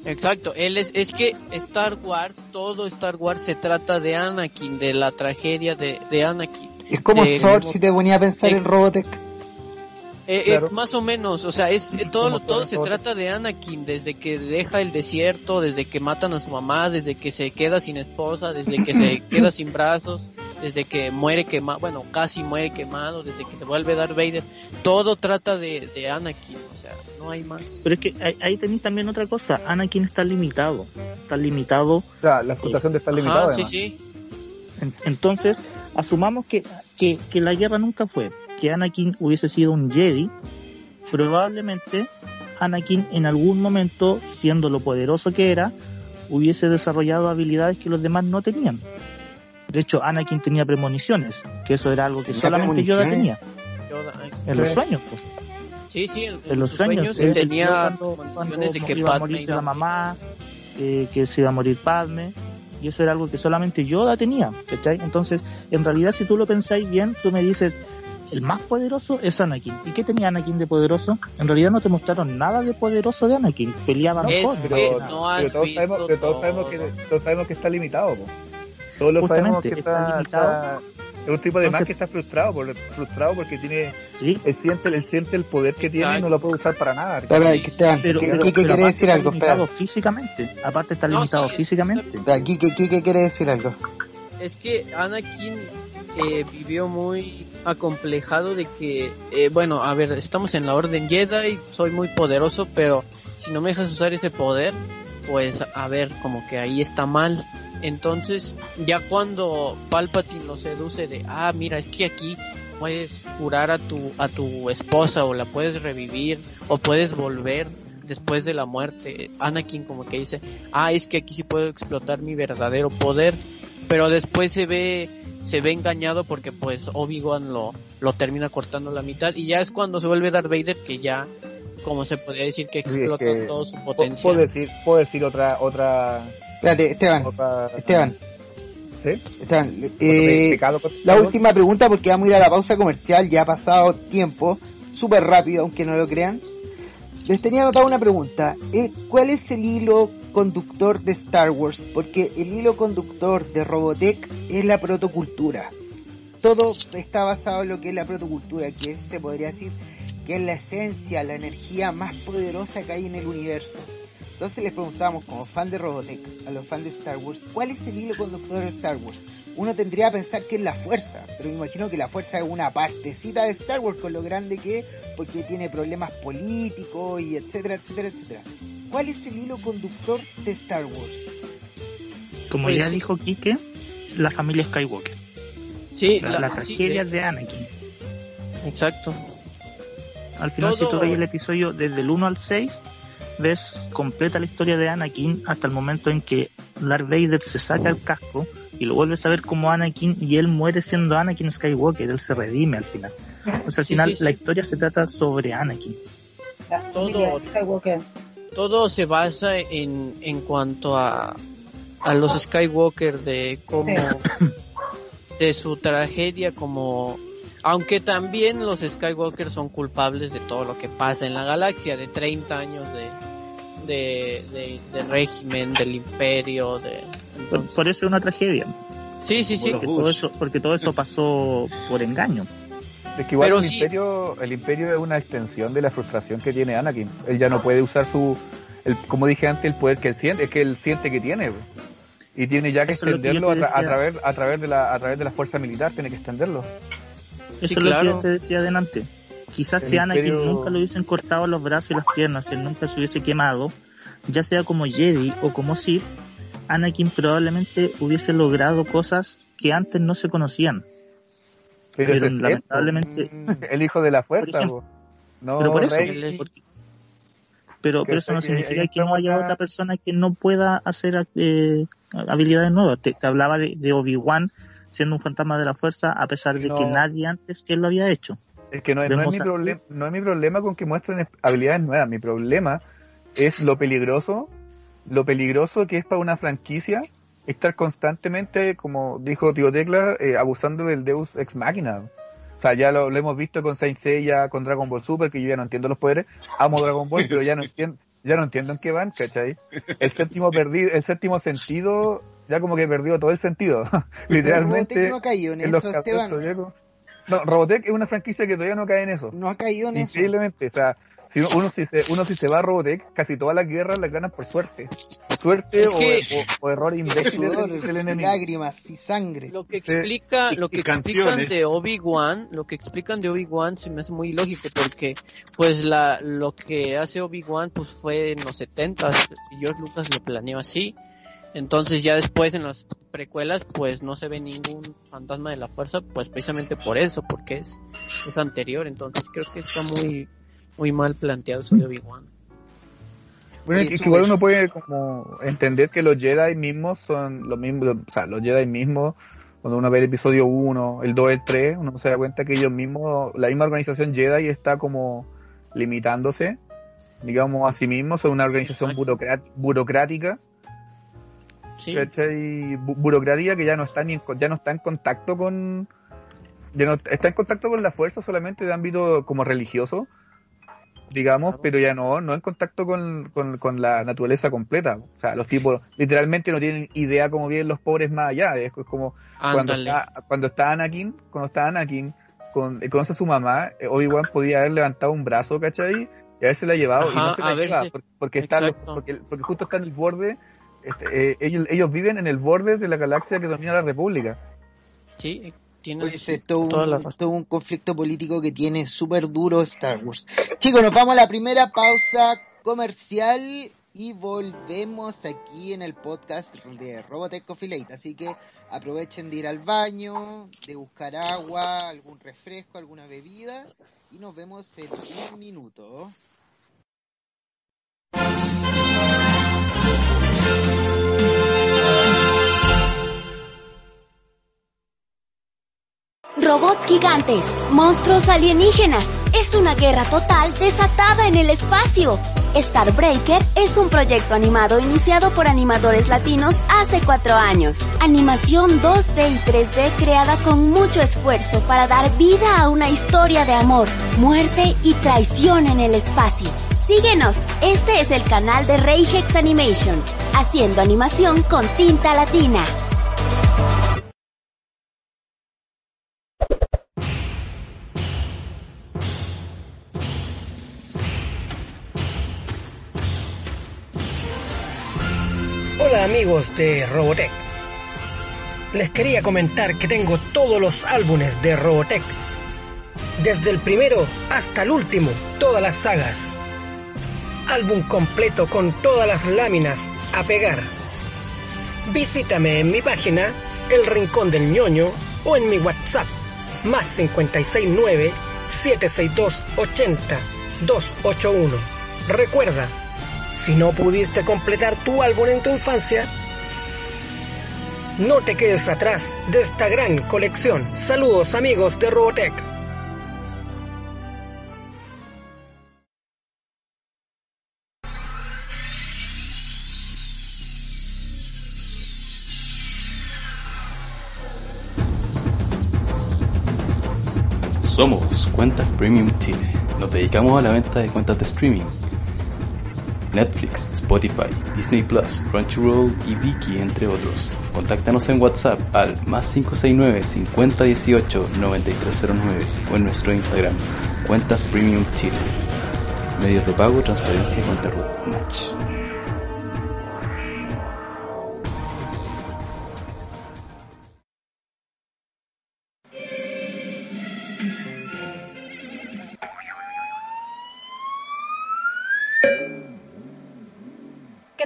Exacto, él es, es que Star Wars, todo Star Wars se trata de Anakin, de la tragedia de, de Anakin. Es como de- Sword si te ponía a pensar de- en Robotech. Eh, eh, más o menos, o sea, es eh, todo, Como todo todo se todo. trata de Anakin, desde que deja el desierto, desde que matan a su mamá, desde que se queda sin esposa, desde que se queda sin brazos, desde que muere quemado, bueno, casi muere quemado, desde que se vuelve Darth Vader, todo trata de, de Anakin, o sea, no hay más. pero es que ahí, ahí tenéis también otra cosa, Anakin está limitado, está limitado O sea, la explotación estar limitada. Ajá, sí, sí, En- Entonces, asumamos que, que, que la guerra nunca fue, que Anakin hubiese sido un Jedi, probablemente Anakin en algún momento, siendo lo poderoso que era, hubiese desarrollado habilidades que los demás no tenían. De hecho, Anakin tenía premoniciones, que eso era algo que ¿Tenía solamente Yoda tenía? Yoda, en los sueños. pues. sí, sí, en, En los sueños, sueños tenía premoniciones de que iba a morirse iba la mamá, eh, que se iba a morir Padme, y eso era algo que solamente Yoda tenía, ¿cachai? Entonces, en realidad, si tú lo pensáis bien, tú me dices, el más poderoso es Anakin. ¿Y qué tenía Anakin de poderoso? En realidad no te mostraron nada de poderoso de Anakin, peleaba mejor. que Pero, no pero todos sabemos, pero todos sabemos que todos sabemos que está limitado. po. Todos lo Justamente, sabemos que está está, es un tipo de más Entonces- que está frustrado, por, frustrado porque tiene ¿sí? él siente, él siente el poder que tiene y no lo puede usar para nada. Espera, espera, Esteban, Pero, ¿qué, pero- Quique pero quiere decir está algo? Espera, limitado físicamente, aparte está No, limitado sí, es- físicamente. espera, Quique, Quique quiere decir algo. Es que Anakin eh, vivió muy acomplejado de que, eh, bueno, a ver, estamos en la Orden Jedi, soy muy poderoso, pero si no me dejas usar ese poder, pues a ver, como que ahí está mal. Entonces, ya cuando Palpatine lo seduce de, ah, mira, es que aquí puedes curar a tu a tu esposa o la puedes revivir o puedes volver después de la muerte. Anakin como que dice, ah, es que aquí sí puedo explotar mi verdadero poder, pero después se ve se ve engañado porque pues Obi-Wan lo lo termina cortando la mitad y ya es cuando se vuelve Darth Vader que ya como se podría decir que Sí, es explota que todo su potencial. Puedo decir, puedo decir otra, otra, Espérate, Esteban. Esteban. ¿Sí? Esteban, eh, la última pregunta porque vamos a ir a la pausa comercial, ya ha pasado tiempo, súper rápido, aunque no lo crean. Les tenía anotado una pregunta. eh, ¿Cuál es el hilo conductor de Star Wars? Porque el hilo conductor de Robotech es la protocultura. Todo está basado en lo que es la protocultura, que se podría decir que es la esencia, la energía más poderosa que hay en el universo. Entonces les preguntábamos, como fan de Robotech, a los fans de Star Wars, ¿cuál es el hilo conductor de Star Wars? Uno tendría que pensar que es la fuerza, pero me imagino que la fuerza es una partecita de Star Wars con lo grande que es, porque tiene problemas políticos y etcétera, etcétera, etcétera. ¿Cuál es el hilo conductor de Star Wars? Como Pues ya dijo Quique, la familia Skywalker, Sí, la, la- tragedia de- de Anakin. exacto. Al final, Todo- si tú ves el episodio desde el 1 al 6, ves completa la historia de Anakin hasta el momento en que Darth Vader se saca el casco y lo vuelves a ver como Anakin y él muere siendo Anakin Skywalker, él se redime al final. O sea, al final sí, sí. la historia se trata sobre Anakin. Todo- todo se basa en, en cuanto a, a los Skywalker de cómo de su tragedia como aunque también los Skywalker son culpables de todo lo que pasa en la galaxia, de 30 años de, de, de, régimen, del imperio, de... Por, eso es una tragedia. Sí, sí, sí. Porque todo, eso, porque todo eso pasó por engaño. Es que igual el, imperio, el imperio es una extensión de la frustración que tiene Anakin. Él ya no puede usar su, el, como dije antes, el poder que él siente, es que él siente que tiene. Y tiene ya que extenderlo a, través, a, través de la, a través de la fuerza militar, tiene que extenderlo. Eso es lo que yo te decía adelante. Quizás si Anakin nunca le hubiesen cortado los brazos y las piernas, si él nunca se hubiese quemado, ya sea como Jedi o como Sith, Anakin probablemente hubiese logrado cosas que antes no se conocían. Pero, lamentablemente... El hijo de la fuerza, no, pero por eso, pero, pero eso no significa que no haya otra persona que no pueda hacer eh, habilidades nuevas. Te, hablaba de, Obi-Wan siendo un fantasma de la fuerza a pesar de que nadie antes que él lo había hecho. Es que no, es, mi problema, no es mi problema con que muestren habilidades nuevas. Mi problema es lo peligroso, lo peligroso que es para una franquicia estar constantemente, como dijo Tío Tecla, eh, abusando del Deus Ex Machina. O sea, ya lo, hemos visto con Saint Seiya, con Dragon Ball Super, que yo ya no entiendo los poderes. Amo Dragon Ball, pero ya no entiendo, ya no entiendo en qué van, ¿cachai? El séptimo perdido, el séptimo sentido, ya como que perdió todo el sentido. Literalmente. Robotech no ha caído en eso, Esteban. No, Robotech es una franquicia que todavía no cae en eso. No ha caído en eso. Increíblemente, o sea, si uno si se, uno si se va a Robotech, casi todas las guerras las ganan por suerte. Suerte o, error imbécil del, enemigo. Lágrimas y sangre. Lo que explica, lo que explican de Obi-Wan, lo que explican de Obi-Wan se me hace muy lógico porque pues la lo que hace Obi-Wan pues fue en los 70 y George Lucas lo planeó así. Entonces ya después en las precuelas pues no se ve ningún fantasma de la fuerza pues precisamente por eso, porque es, es anterior. Entonces creo que está muy muy mal planteado eso de Obi-Wan. Bueno, es que igual uno puede como entender que los Jedi mismos son los mismos, o sea, los Jedi mismos, cuando uno ve el episodio 1, el 2, el 3, uno se da cuenta que ellos mismos, la misma organización Jedi está como limitándose, digamos, a sí mismos, son una organización burocrática, sí. burocrática que ya no está ni ya no está en contacto con ya no está en contacto con la fuerza solamente de ámbito como religioso digamos, pero ya no, no en contacto con, con, la naturaleza completa. O sea, los tipos literalmente no tienen idea cómo viven los pobres más allá. Es, como cuando está, cuando está Anakin, cuando está Anakin, con, conoce a su mamá, eh, Obi-Wan podía haber levantado un brazo, ¿cachai? Y haberse la llevado y no se la lleva, porque, está porque, porque, justo está en el borde, este, eh, ellos, ellos viven en el borde de la galaxia que domina la República. Sí, tiene todo, un, conflicto político que tiene súper duro Star Wars. Chicos, nos vamos a la primera pausa comercial y volvemos aquí en el podcast de Robotech Coffee Así que aprovechen de ir al baño, de buscar agua, algún refresco, alguna bebida y nos vemos en un minuto. Robots gigantes, monstruos alienígenas. Es una guerra total desatada en el espacio. Starbreaker es un proyecto animado iniciado por animadores latinos hace cuatro años. Animación 2D y 3D creada con mucho esfuerzo para dar vida a una historia de amor, muerte y traición en el espacio. Síguenos, este es el canal de Reijex Animation, haciendo animación con tinta latina. Amigos de Robotech. Les quería comentar que tengo todos los álbumes de Robotech. Desde el primero hasta el último, todas las sagas. Álbum completo con todas las láminas a pegar. Visítame en mi página El Rincón del ñoño o en mi WhatsApp más 569 762 80 281. Recuerda, si no pudiste completar tu álbum en tu infancia, no te quedes atrás de esta gran colección. Saludos amigos de Robotech. Somos Cuentas Premium Chile. Nos dedicamos a la venta de cuentas de streaming. Netflix, Spotify, Disney Plus, Crunchyroll y Viki, entre otros. Contáctanos en WhatsApp al más 569 5018 9309 o en nuestro Instagram, Cuentas Premium Chile. Medios de pago, transparencia, cuenta root match.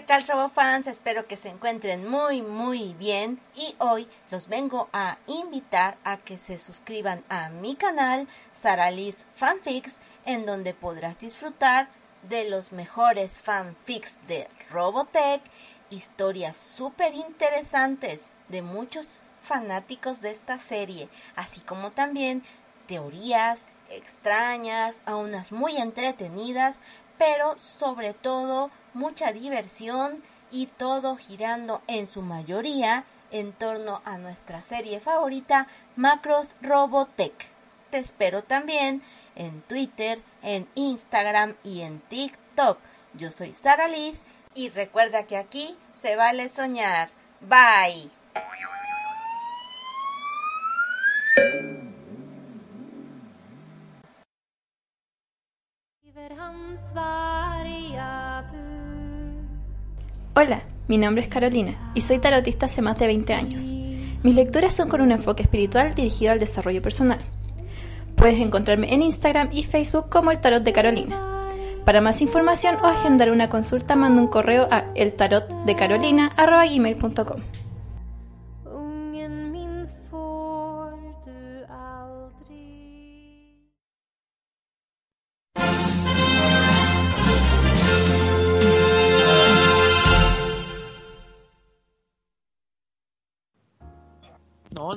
Tal RoboFans? Espero que se encuentren muy muy bien y hoy los vengo a invitar a que se suscriban a mi canal Saralis Fanfics en donde podrás disfrutar de los mejores fanfics de Robotech, historias súper interesantes de muchos fanáticos de esta serie, así como también teorías extrañas, a unas muy entretenidas, pero sobre todo mucha diversión y todo girando en su mayoría en torno a nuestra serie favorita Macros Robotech. Te espero también en Twitter, en Instagram y en TikTok. Yo soy Sara Liz y recuerda que aquí se vale soñar. Bye. Hola, mi nombre es Carolina y soy tarotista hace más de 20 años. Mis lecturas son con un enfoque espiritual dirigido al desarrollo personal. Puedes encontrarme en Instagram y Facebook como el Tarot de Carolina. Para más información o agendar una consulta, manda un correo a eltarotdecarolina.com.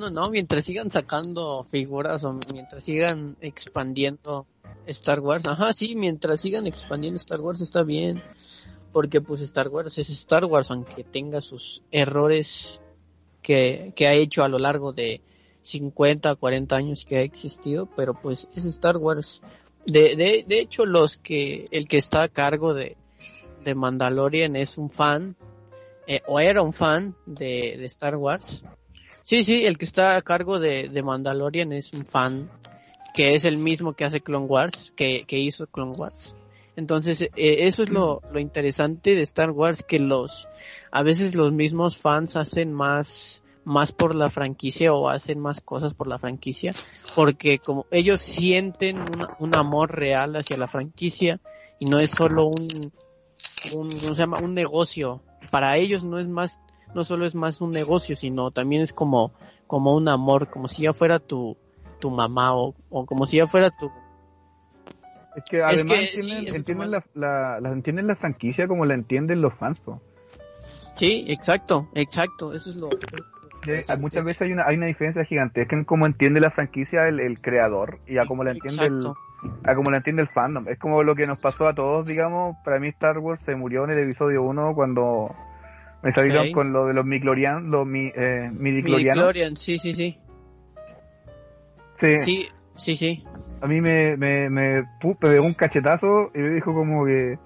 No, no, mientras sigan sacando figuras o mientras sigan expandiendo Star Wars, ajá, sí, mientras sigan expandiendo Star Wars está bien, porque pues Star Wars es Star Wars, aunque tenga sus errores que, que ha hecho a lo largo de 50, 40 años que ha existido, pero pues es Star Wars. De, de, de hecho, los que, el que está a cargo de, de Mandalorian es un fan, eh, o era un fan de, de Star Wars, Sí, sí, el que está a cargo de, Mandalorian es un fan que es el mismo que hace Clone Wars, que, que hizo Clone Wars. Entonces, eh, eso es lo, lo interesante de Star Wars, que los, a veces los mismos fans hacen más, más por la franquicia o hacen más cosas por la franquicia, porque como ellos sienten un, amor real hacia la franquicia y no es solo un, un negocio. Para ellos no es más no solo es más un negocio, sino también es como, como un amor, como si ya fuera tu, tu mamá o, o como si ya fuera tu... Es que además entienden, entienden la, la, la, entienden la franquicia como la entienden los fans, po. Sí, exacto, exacto, eso es lo... Sí, muchas veces hay una, hay una diferencia gigantesca en cómo entiende la franquicia el, el creador y a cómo la entiende el, a cómo la entiende el fandom. Es como lo que nos pasó a todos, digamos, para mí Star Wars se murió en el episodio 1 cuando me salieron Okay. con lo de los miclorianos, los mi, eh, sí, sí, sí. Sí. Sí, sí, sí. A mí me, me, me, me pegó un cachetazo y me dijo como que,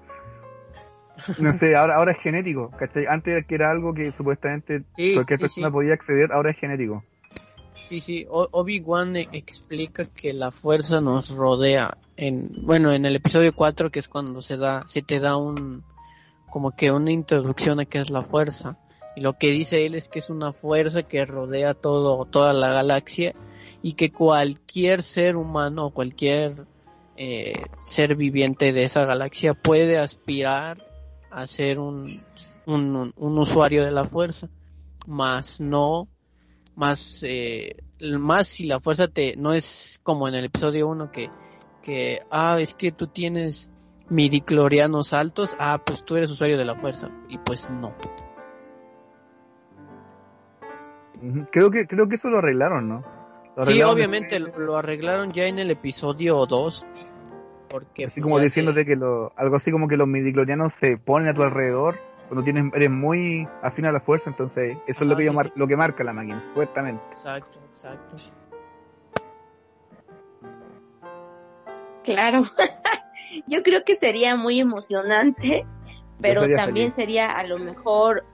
no sé, ahora, ahora es genético, ¿cachai? Antes que era algo que supuestamente Sí, cualquier sí, persona sí. podía acceder, ahora es genético. Sí, sí, Obi-Wan explica que la fuerza nos rodea en, bueno, en el episodio 4 que es cuando se da, se te da un, como que una introducción a qué es la fuerza. Y lo que dice él es que es una fuerza que rodea todo, toda la galaxia y que cualquier ser humano o cualquier eh, ser viviente de esa galaxia puede aspirar a ser un, un, usuario de la fuerza, más no más eh, más si la fuerza te no es como en el episodio 1 que que ah es que tú tienes midiclorianos altos ah pues tú eres usuario de la fuerza y pues no. Creo que, creo que eso lo arreglaron, ¿no? Lo sí obviamente lo, lo arreglaron ya en el episodio 2 porque Así pues, como diciéndote que lo, algo así como que los midiclorianos se ponen a tu alrededor cuando tienes, eres muy afín a la fuerza, entonces eso es lo que, yo sí, mar- sí. lo que marca la máquina, supuestamente. exacto exacto Claro. Yo creo que sería muy emocionante, pero sería también feliz. sería a lo mejor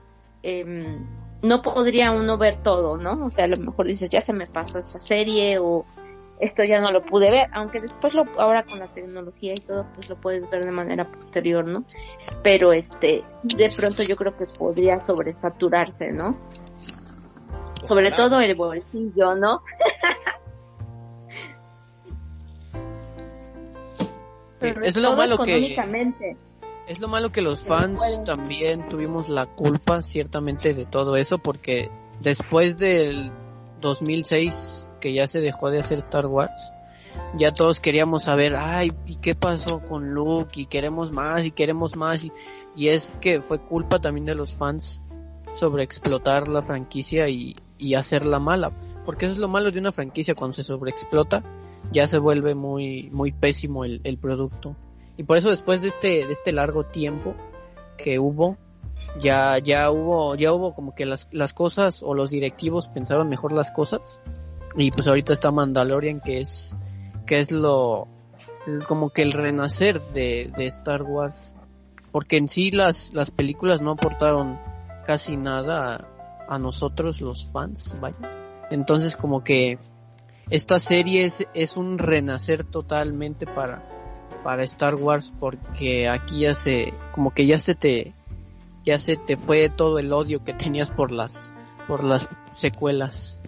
em, no podría uno ver todo, ¿no? O sea, a lo mejor dices, ya se me pasó esta serie o esto ya no lo pude ver, aunque después lo ahora con la tecnología y todo pues lo puedes ver de manera posterior, ¿no? Pero este de pronto yo creo que podría sobresaturarse, ¿no? Sobre todo el bolsillo, ¿no? Es lo malo que es lo malo que los fans pueden. también tuvimos la culpa ciertamente de todo eso porque después del 2006 que ya se dejó de hacer Star Wars ya todos queríamos saber ay y qué pasó con Luke y queremos más y queremos más y, y es que fue culpa también de los fans sobre explotar la franquicia y, y hacerla mala porque eso es lo malo de una franquicia cuando se sobreexplota ya se vuelve muy muy pésimo el, el producto. Y por eso después de este de este largo tiempo que hubo ya ya hubo ya hubo como que las, las cosas o los directivos pensaron mejor las cosas. Y pues ahorita está Mandalorian que es que es lo como que el renacer de, de Star Wars. Porque en sí las las películas no aportaron casi nada a, a nosotros los fans vaya. Entonces como que esta serie es, es un renacer totalmente para para Star Wars porque aquí ya se como que ya se te ya se te fue todo el odio que tenías por las por las secuelas.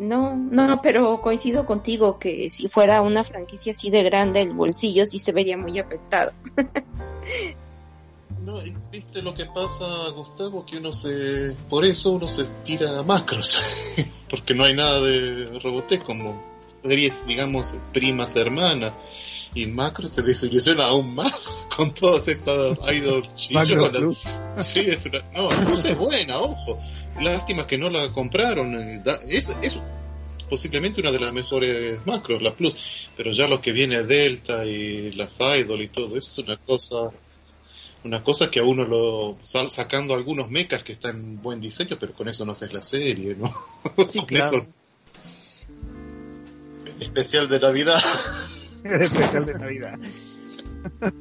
No, no, pero coincido contigo que si fuera una franquicia así de grande, el bolsillo sí se vería muy afectado. No, y viste lo que pasa, Gustavo, que uno se... Por eso uno se tira a macros, porque no hay nada de Robotech como series, digamos, primas hermanas. Y macros te desilusiona aún más con todas estas idol Macro chillonas. Plus. Sí, es una... No, Plus es buena, ojo. Lástima que no la compraron. eh, Es, es posiblemente una de las mejores macros, la Plus. Pero ya lo que viene Delta y las idol y todo eso es una cosa una cosa que a uno lo sal- sacando algunos mechas que están en buen diseño, pero con eso no haces la serie, ¿no? Sí, Con claro. eso- Especial de Navidad. El especial de Navidad.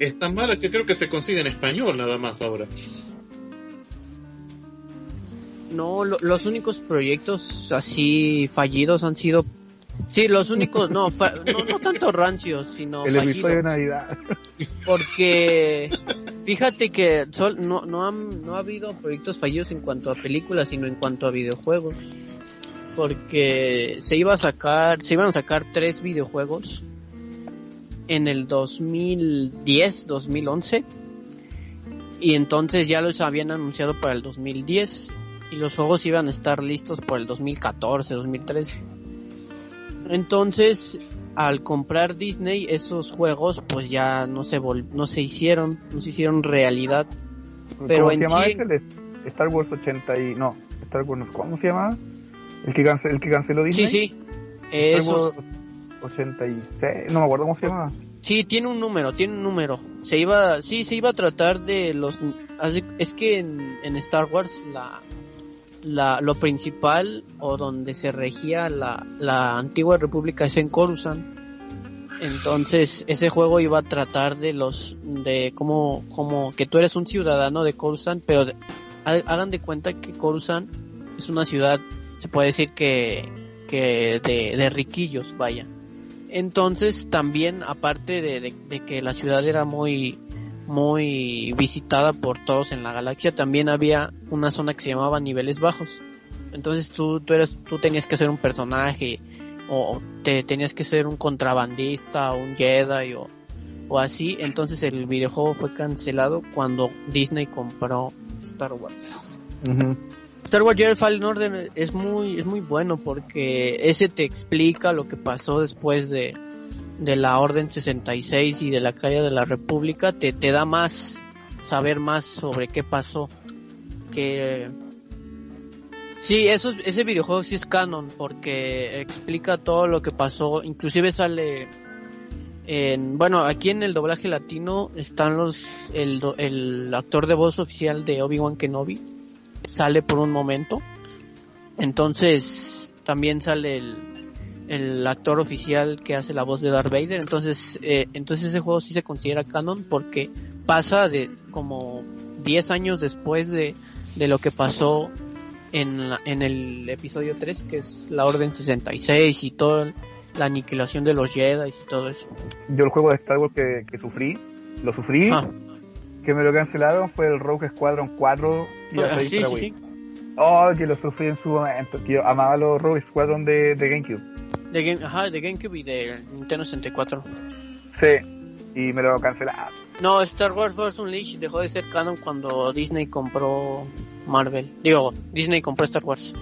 Es tan mala que creo que se consigue en español nada más ahora. No, lo- los únicos proyectos así fallidos han sido Sí, los únicos, no, fa- no, no tanto rancios, sino El episodio de. Navidad. Porque fíjate que sol- no, no, han- no ha habido proyectos fallidos en cuanto a películas, sino en cuanto a videojuegos. Porque se iba a sacar, se iban a sacar tres videojuegos en el 2010, 2011. Y entonces ya los habían anunciado para el 2010. Y los juegos iban a estar listos por el 2014, 2013. Entonces, al comprar Disney esos juegos, pues ya no se vol no se hicieron, no se hicieron realidad. Pero ¿Cómo en se llamaba sí, ese? El Star Wars 80 y... No, Star Wars... ¿Cómo se llamaba? El que, cance- el que canceló sí, Disney. sí, Star esos, Wars 86... No me acuerdo cómo se llamaba. sí tiene un número, tiene un número. Se iba, sí, se iba a tratar de los, es que en, en Star Wars la, la, lo principal o donde se regía la, la antigua república es en Coruscant. Entonces, ese juego iba a tratar de los, de como, como que tú eres un ciudadano de Coruscant, pero de- ha- hagan de cuenta que Coruscant es una ciudad, se puede decir que, que de, de riquillos, vaya. Entonces, también, aparte de, de- de que la ciudad era muy, muy visitada por todos en la galaxia, también había una zona que se llamaba niveles bajos. Entonces tú, tú eres, tú tenías que ser un personaje, o te tenías que ser un contrabandista, o un Jedi, o, o así. Entonces el videojuego fue cancelado cuando Disney compró Star Wars. Star Wars Jedi Fallen Order es muy, es muy bueno porque ese te explica lo que pasó después de, de la Orden 66 y de la caída de la República. Te, te da más, saber más sobre qué pasó. Que Sí, eso, es- ese videojuego sí es canon porque explica todo lo que pasó. Inclusive sale en, bueno, aquí en el doblaje latino están los, el, el actor de voz oficial de Obi-Wan Kenobi sale por un momento. Entonces, también sale el, el actor oficial que hace la voz de Darth Vader. Entonces, eh, entonces ese juego sí se considera canon porque pasa de como 10 años después de, de lo que pasó en, la- en el episodio 3, que es la Orden 66 y toda la aniquilación de los Jedi y todo eso. Yo el juego de Star Wars que, que sufrí, lo sufrí, Ah. que me lo cancelaron fue el Rogue Squadron 4 y Ah, sí, sí, sí. Oh, que lo sufrí en su momento, que yo amaba los Rogue Squadron de, de GameCube. De, Game, ajá, de GameCube y de Nintendo 64. Sí, y me lo cancelaron. No, Star Wars Force Unleashed dejó de ser canon cuando Disney compró Marvel. Digo, Disney compró Star Wars.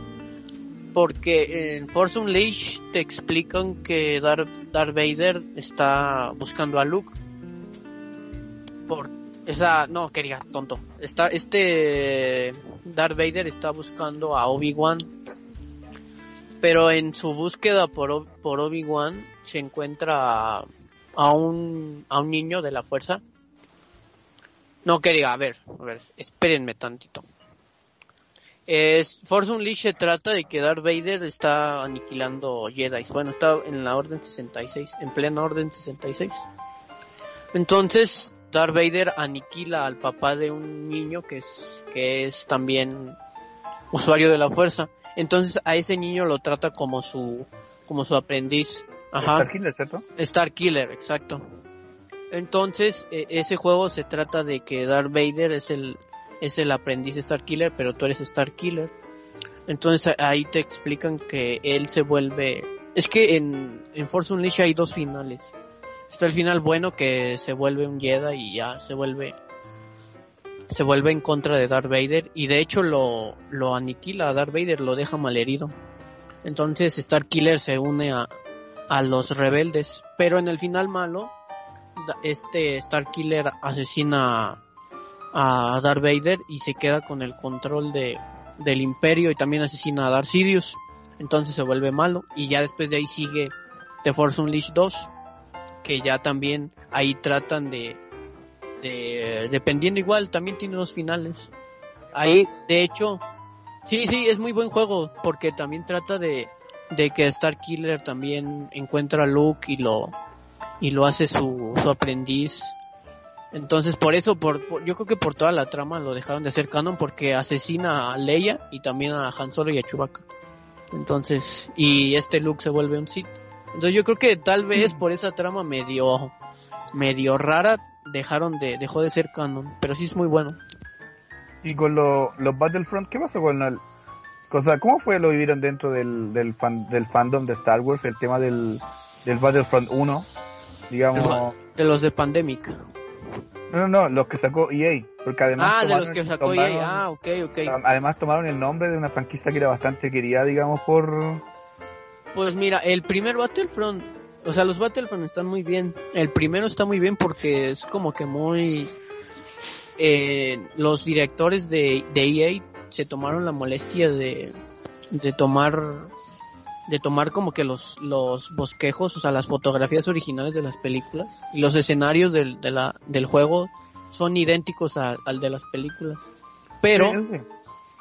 Porque en Force Unleashed te explican que Darth, Darth Vader está buscando a Luke. Por esa, no, quería, tonto. Está, este Darth Vader está buscando a Obi-Wan. Pero en su búsqueda por, por Obi-Wan se encuentra a, un, a un niño de la fuerza. No quería, a ver, a ver, espérenme tantito. Es, Force Unleashed trata de que Darth Vader está aniquilando Jedi. Bueno, está en la Orden 66, en plena Orden 66. Entonces, Darth Vader aniquila al papá de un niño que es, que es también usuario de la fuerza. Entonces, a ese niño lo trata como su, como su aprendiz. Ajá. Star Killer, ¿cierto? Star Killer, exacto. Entonces, e- ese juego se trata de que Darth Vader es el, es el aprendiz de Star Killer, pero tú eres Star Killer. Entonces ahí te explican que él se vuelve... Es que en, en Force Unleashed hay dos finales. Está el final bueno que se vuelve un Jedi y ya se vuelve... Se vuelve en contra de Darth Vader y de hecho lo, lo aniquila a Darth Vader, lo deja malherido. Entonces Star Killer se une a, a los rebeldes. Pero en el final malo, este Star Killer asesina a Darth Vader y se queda con el control de, del imperio y también asesina a Darth Sidious. Entonces se vuelve malo y ya después de ahí sigue The Force Unleashed 2 que ya también ahí tratan de, de dependiendo igual también tiene dos finales. Ahí de hecho sí sí es muy buen juego porque también trata de de que Star Killer también encuentra a Luke y lo y lo hace su, su aprendiz. Entonces por eso, por, por- yo creo que por toda la trama lo dejaron de hacer canon porque asesina a Leia y también a Han Solo y a Chewbacca. Entonces, y este Luke se vuelve un Sith. Entonces yo creo que tal vez por esa trama medio, medio rara dejaron de, dejó de ser canon, pero sí es muy bueno. Y con lo- los Battlefront, ¿qué pasó con el... O sea, ¿cómo fue lo vivieron dentro del, del, fan- del fandom de Star Wars, el tema del, del Battlefront 1? Digamos... De los de Pandemic. No, no, no, los que sacó EA, porque además... Ah, de los que sacó tomaron- EA. Ah, ok, ok. Además tomaron el nombre de una franquicia que era bastante querida, digamos, por... Pues mira, el primer Battlefront, o sea, los Battlefront están muy bien. El primero está muy bien porque es como que muy... eh, los directores de, de EA se tomaron la molestia de, de tomar de tomar como que los, los bosquejos, o sea, las fotografías originales de las películas y los escenarios del, de la, del juego son idénticos a- al de las películas. Pero.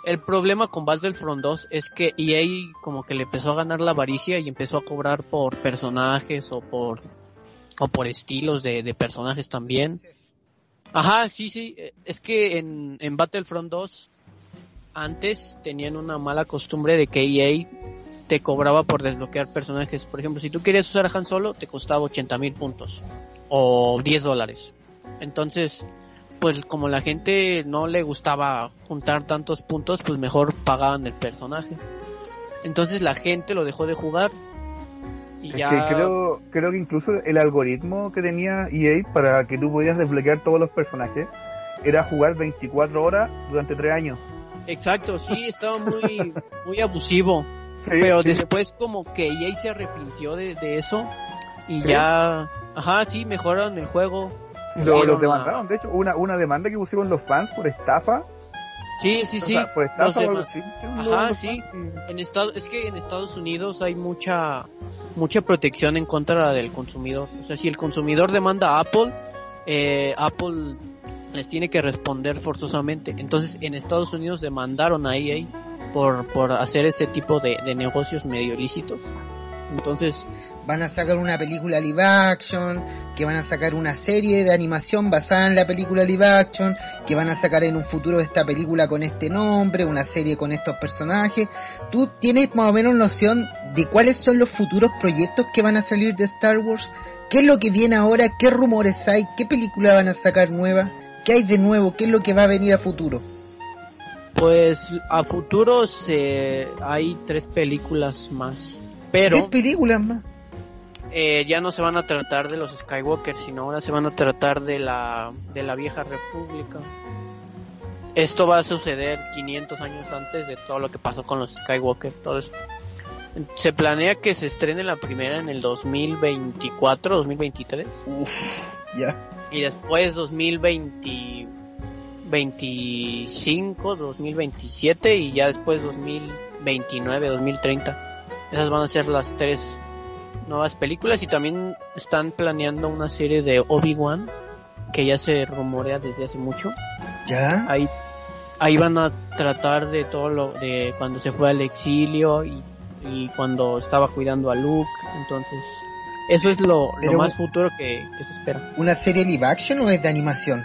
El problema con Battlefront 2 es que EA como que le empezó a ganar la avaricia y empezó a cobrar por personajes o por o por estilos de, personajes también. Ajá, sí, sí, eh, es que en, en Battlefront 2 antes tenían una mala costumbre de que EA te cobraba por desbloquear personajes. Por ejemplo, si tú querías usar a Han Solo, te costaba 80 mil puntos o 10 dólares. Entonces, pues como la gente no le gustaba juntar tantos puntos, pues mejor pagaban el personaje. Entonces la gente lo dejó de jugar y Es ya que creo, creo que incluso el algoritmo que tenía EA para que tú pudieras desbloquear todos los personajes era jugar 24 horas durante 3 años. Exacto, sí, estaba muy muy abusivo. Sí, pero sí. después como que EA se arrepintió de, de eso y ya, ajá, sí, mejoraron el juego. Lo, los la- demandaron, de hecho, una, una demanda que pusieron los fans por estafa. Sí, sí, O sí. sea, por estafa sí, Ajá, sí. En Estado, es que en Estados Unidos hay mucha mucha protección en contra del consumidor. O sea, si el consumidor demanda a Apple, eh, Apple les tiene que responder forzosamente. Entonces, en Estados Unidos demandaron a EA por, por hacer ese tipo de, de negocios medio ilícitos. Entonces, Van a sacar una película live action, que van a sacar una serie de animación basada en la película live action, que van a sacar en un futuro esta película con este nombre, una serie con estos personajes. ¿Tú tienes más o menos noción de cuáles son los futuros proyectos que van a salir de Star Wars? ¿Qué es lo que viene ahora? ¿Qué rumores hay? ¿Qué película van a sacar nueva? ¿Qué hay de nuevo? ¿Qué es lo que va a venir a futuro? pues a futuro se, hay tres películas más. Pero ¿Tres películas más? Eh, ya no se van a tratar de los Skywalker, sino ahora se van a tratar de la, de la vieja república. Esto va a suceder 500 años antes de todo lo que pasó con los Skywalker, todo esto. Se planea que se estrene la primera en el 2024, 2023. Ya. Y después 2020, 25, 2027 y ya después 2029, 2030. Esas van a ser las tres nuevas películas y también están planeando una serie de Obi-Wan que ya se rumorea desde hace mucho. ¿Ya? Ahí, ahí van a tratar de todo lo de cuando se fue al exilio y, y cuando estaba cuidando a Luke. Entonces, eso es lo, lo más futuro que, que se espera. ¿Una serie live action o es de animación?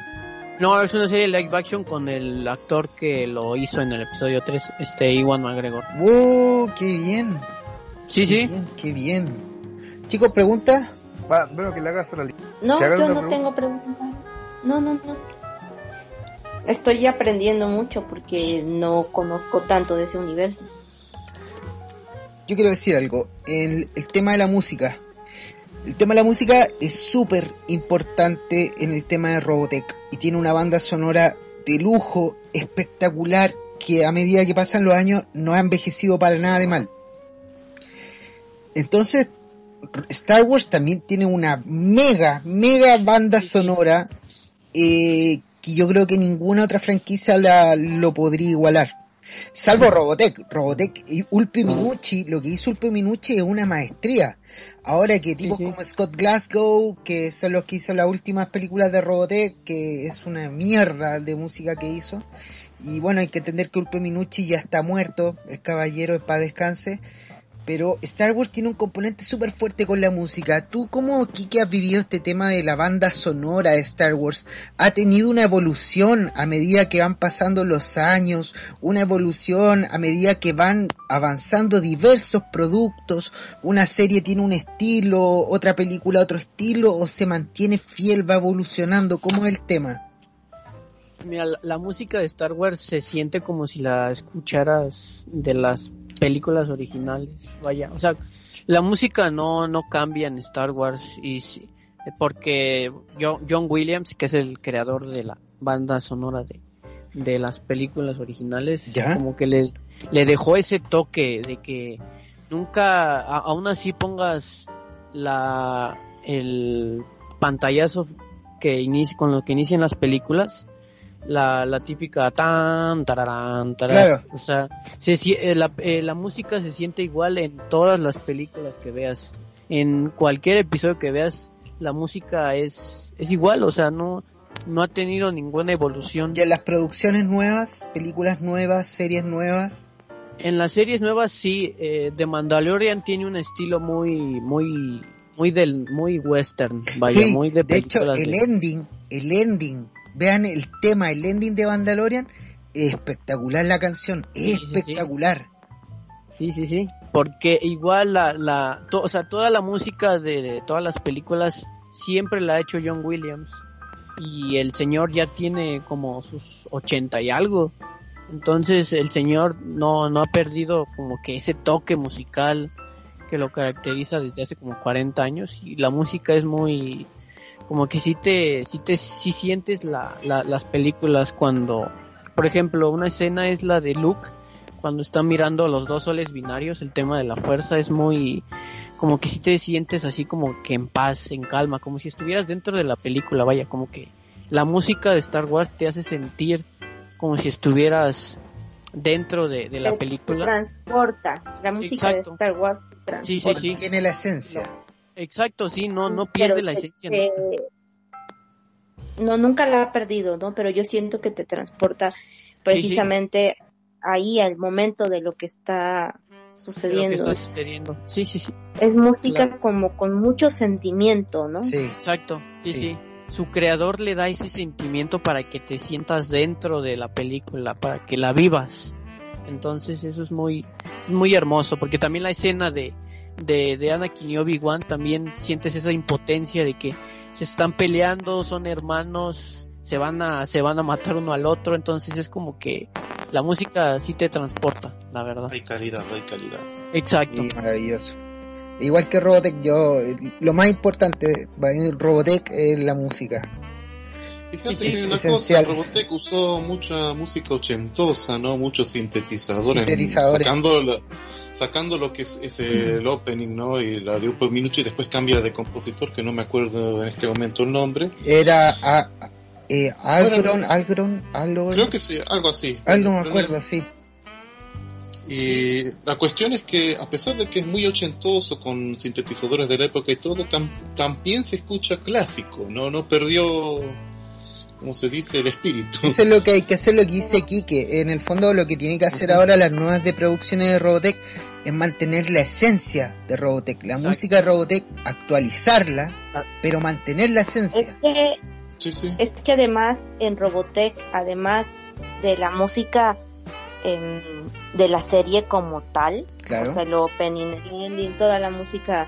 No, es una serie live action con el actor que lo hizo en el episodio 3, este Iwan McGregor. ¡Wow! ¡Qué bien! Sí, sí. Bien, ¡Qué bien! Chicos, pregunta. Va, bueno, que le hagas a la No, yo no pregunta. tengo preguntas. No, no, no. Estoy aprendiendo mucho porque no conozco tanto de ese universo. Yo quiero decir algo. El, el tema de la música. El tema de la música es súper importante en el tema de Robotech. Y tiene una banda sonora de lujo, espectacular, que a medida que pasan los años no ha envejecido para nada de mal. Entonces, Star Wars también tiene una mega, mega banda sonora eh, que yo creo que ninguna otra franquicia la, lo podría igualar. Salvo Robotech. Robotech y Ulpi Minucci, lo que hizo Ulpi Minucci es una maestría. Ahora que tipos como Scott Glasgow, que son los que hizo las últimas películas de Robotech, que es una mierda de música que hizo. Y bueno, hay que entender que Ulpi Minucci ya está muerto, el caballero es para descanse. Pero Star Wars tiene un componente súper fuerte con la música. ¿Tú cómo, Kike, has vivido este tema de la banda sonora de Star Wars? ¿Ha tenido una evolución a medida que van pasando los años? ¿Una evolución a medida que van avanzando diversos productos? ¿Una serie tiene un estilo, otra película otro estilo? ¿O se mantiene fiel, va evolucionando? ¿Cómo es el tema? Mira, la, la música de Star Wars se siente como si la escucharas de las películas originales. Vaya, o sea, la música no, no cambia en Star Wars y porque Jo- John Williams, que es el creador de la banda sonora de, de las películas originales, ¿Ya? como que le, le dejó ese toque de que nunca, a- aún así pongas la, el pantallazo que inicia, con lo que inician las películas, la, la típica tan, tararán, tararán. Claro. O sea, se eh, la, eh, la música se siente igual en todas las películas que veas. En cualquier episodio que veas, la música es, es igual, o sea, no, no ha tenido ninguna evolución. Y en las producciones nuevas, películas nuevas, series nuevas, En las series nuevas sí, eh, The Mandalorian tiene un estilo muy, muy, muy del, muy western, vaya, Sí, muy de de hecho, el de- ending, el ending, vean el tema, el ending de Mandalorian, es espectacular la canción, es espectacular. Sí, sí, sí. Porque igual la, la, to- o sea, toda la música de, de todas las películas siempre la ha hecho John Williams. Y el señor ya tiene como sus ochenta y algo. Entonces el señor no, no ha perdido como que ese toque musical que lo caracteriza desde hace como 40 años. Y la música es muy, como que sí te, sí te, sí sientes la, la- las películas cuando, por ejemplo, una escena es la de Luke cuando está mirando los dos soles binarios, el tema de la fuerza es muy, como que si te sientes así como que en paz, en calma, como si estuvieras dentro de la película, vaya, como que la música de Star Wars te hace sentir como si estuvieras dentro de, de la Te película. transporta. La música Exacto. de Star Wars te transporta. Sí, sí, sí. Tiene la esencia. Exacto, sí, no, no Pero pierde la esencia. no, nunca la ha perdido, ¿no? Pero yo siento que te transporta precisamente ahí al momento de lo que está que sucediendo. está Es, sucediendo. Sí, sí, sí. es música Claro. como con mucho sentimiento, ¿no? Sí. Exacto. Sí, Sí. sí. Su creador le da ese sentimiento para que te sientas dentro de la película, para que la vivas. Entonces eso es muy, muy hermoso, porque también la escena de, de, de Anakin y Obi-Wan también sientes esa impotencia de que se están peleando, son hermanos, se van a, se van a matar uno al otro, entonces es como que la música sí te transporta, la verdad. Hay calidad, hay calidad. Exacto. Maravilloso. Igual que Robotech, yo, lo más importante para mí, Robotech es la música. Fíjate Sí, una esencial. cosa, Robotech usó mucha música ochentosa, ¿no? Muchos sintetizadores. Sintetizadores. Sacando, la- sacando lo que es, es el opening, ¿no? Y la de un minuto y después cambia de compositor, que no me acuerdo en este momento el nombre. Era a, eh, Algron, Algron, Algron, Creo que sí, algo así. algo me acuerdo, sí. Y la cuestión es que, a pesar de que es muy ochentoso con sintetizadores de la época y todo, tam- también se escucha clásico, ¿no? No perdió, como se dice, el espíritu. Eso es lo que hay que hacer, lo que dice Kike. En el fondo, lo que tiene que hacer ahora las nuevas de producciones de Robotech es mantener la esencia de Robotech, la música de Robotech, actualizarla, pero mantener la Es esencia. que Sí, sí. Es que además en Robotech, además de la música em, de la serie como tal, Claro. o sea, el opening, el ending, toda la música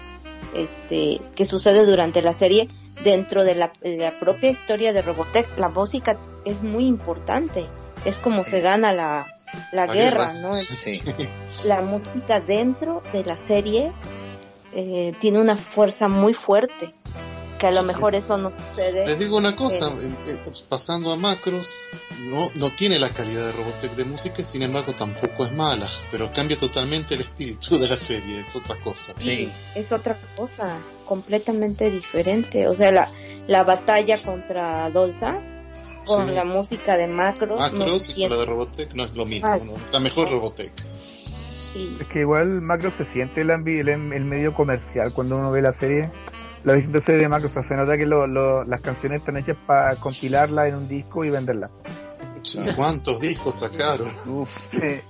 este, que sucede durante la serie, dentro de la, de la propia historia de Robotech, la música es muy importante. Es como se gana la, la, La guerra, guerra. ¿no? Sí. La música dentro de la serie eh, tiene una fuerza muy fuerte, que a lo mejor eso no sucede. Les digo una cosa, Eh. eh, eh, pasando a macros, no, no tiene la calidad de Robotech de música, sin embargo tampoco es mala, pero cambia totalmente el espíritu de la serie, es otra cosa. Sí, es otra cosa, completamente diferente. O sea, la, la batalla contra Dolza con Sí. la música de Macros, no Macros y con la de Robotech no es lo mismo, Ah. ¿no? La mejor Robotech. Sí. Es que igual Macro se siente el, el, el medio comercial cuando uno ve la serie. La series de Macro, o sea, se nota que lo- lo- las canciones están hechas para compilarlas en un disco y venderlas. ¿Cuántos discos sacaron? Sí,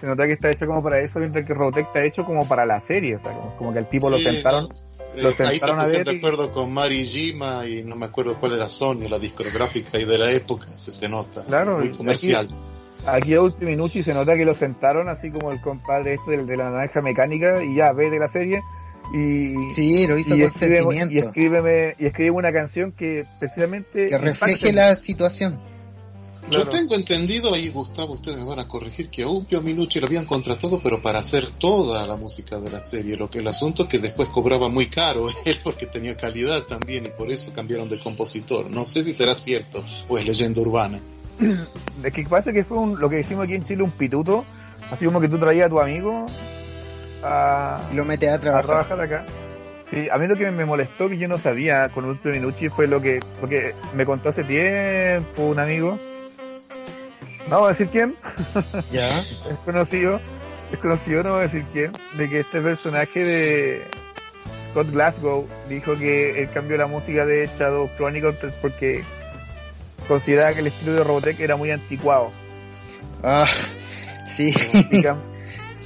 se nota que está hecho como para eso, mientras que Robotech está hecho como para la serie, o sea, como, como que el tipo lo sentaron, Eh, lo ahí se sentaron a pusieron de y- acuerdo con Mari Jima y no me acuerdo cuál era Sony, la discográfica y de la época, se, se nota, Claro, muy comercial. Aquí a Ultiminucci se nota que lo sentaron así como el compadre este del- de, la naranja mecánica y ya ve de la serie y Sí, lo hizo y con escribe- sentimiento. y escríbeme y escribe una canción que precisamente Que refleje impacte. la situación. Yo tengo entendido, ahí Gustavo, ustedes me van a corregir, que a Upio Minucci lo habían contratado, pero para hacer toda la música de la serie. Lo que el asunto es que después cobraba muy caro él, porque tenía calidad también, y por eso cambiaron de compositor. No sé si será cierto o es leyenda urbana. Es que pasa que fue un- lo que decimos aquí en Chile un pituto, así como que tú traías a tu amigo a, Y lo metes a a trabajar. trabajar acá. Sí, a mí lo que me molestó que yo no sabía con Ultimo Minucci fue lo que, porque me contó hace tiempo un amigo, no voy a decir quién, Ya. es conocido, es conocido, no voy a decir quién, de que este personaje de Scott Glasgow dijo que él cambió la música de Shadow Chronicles porque consideraba que el estilo de Robotech era muy anticuado. Ah, sí. y, cam-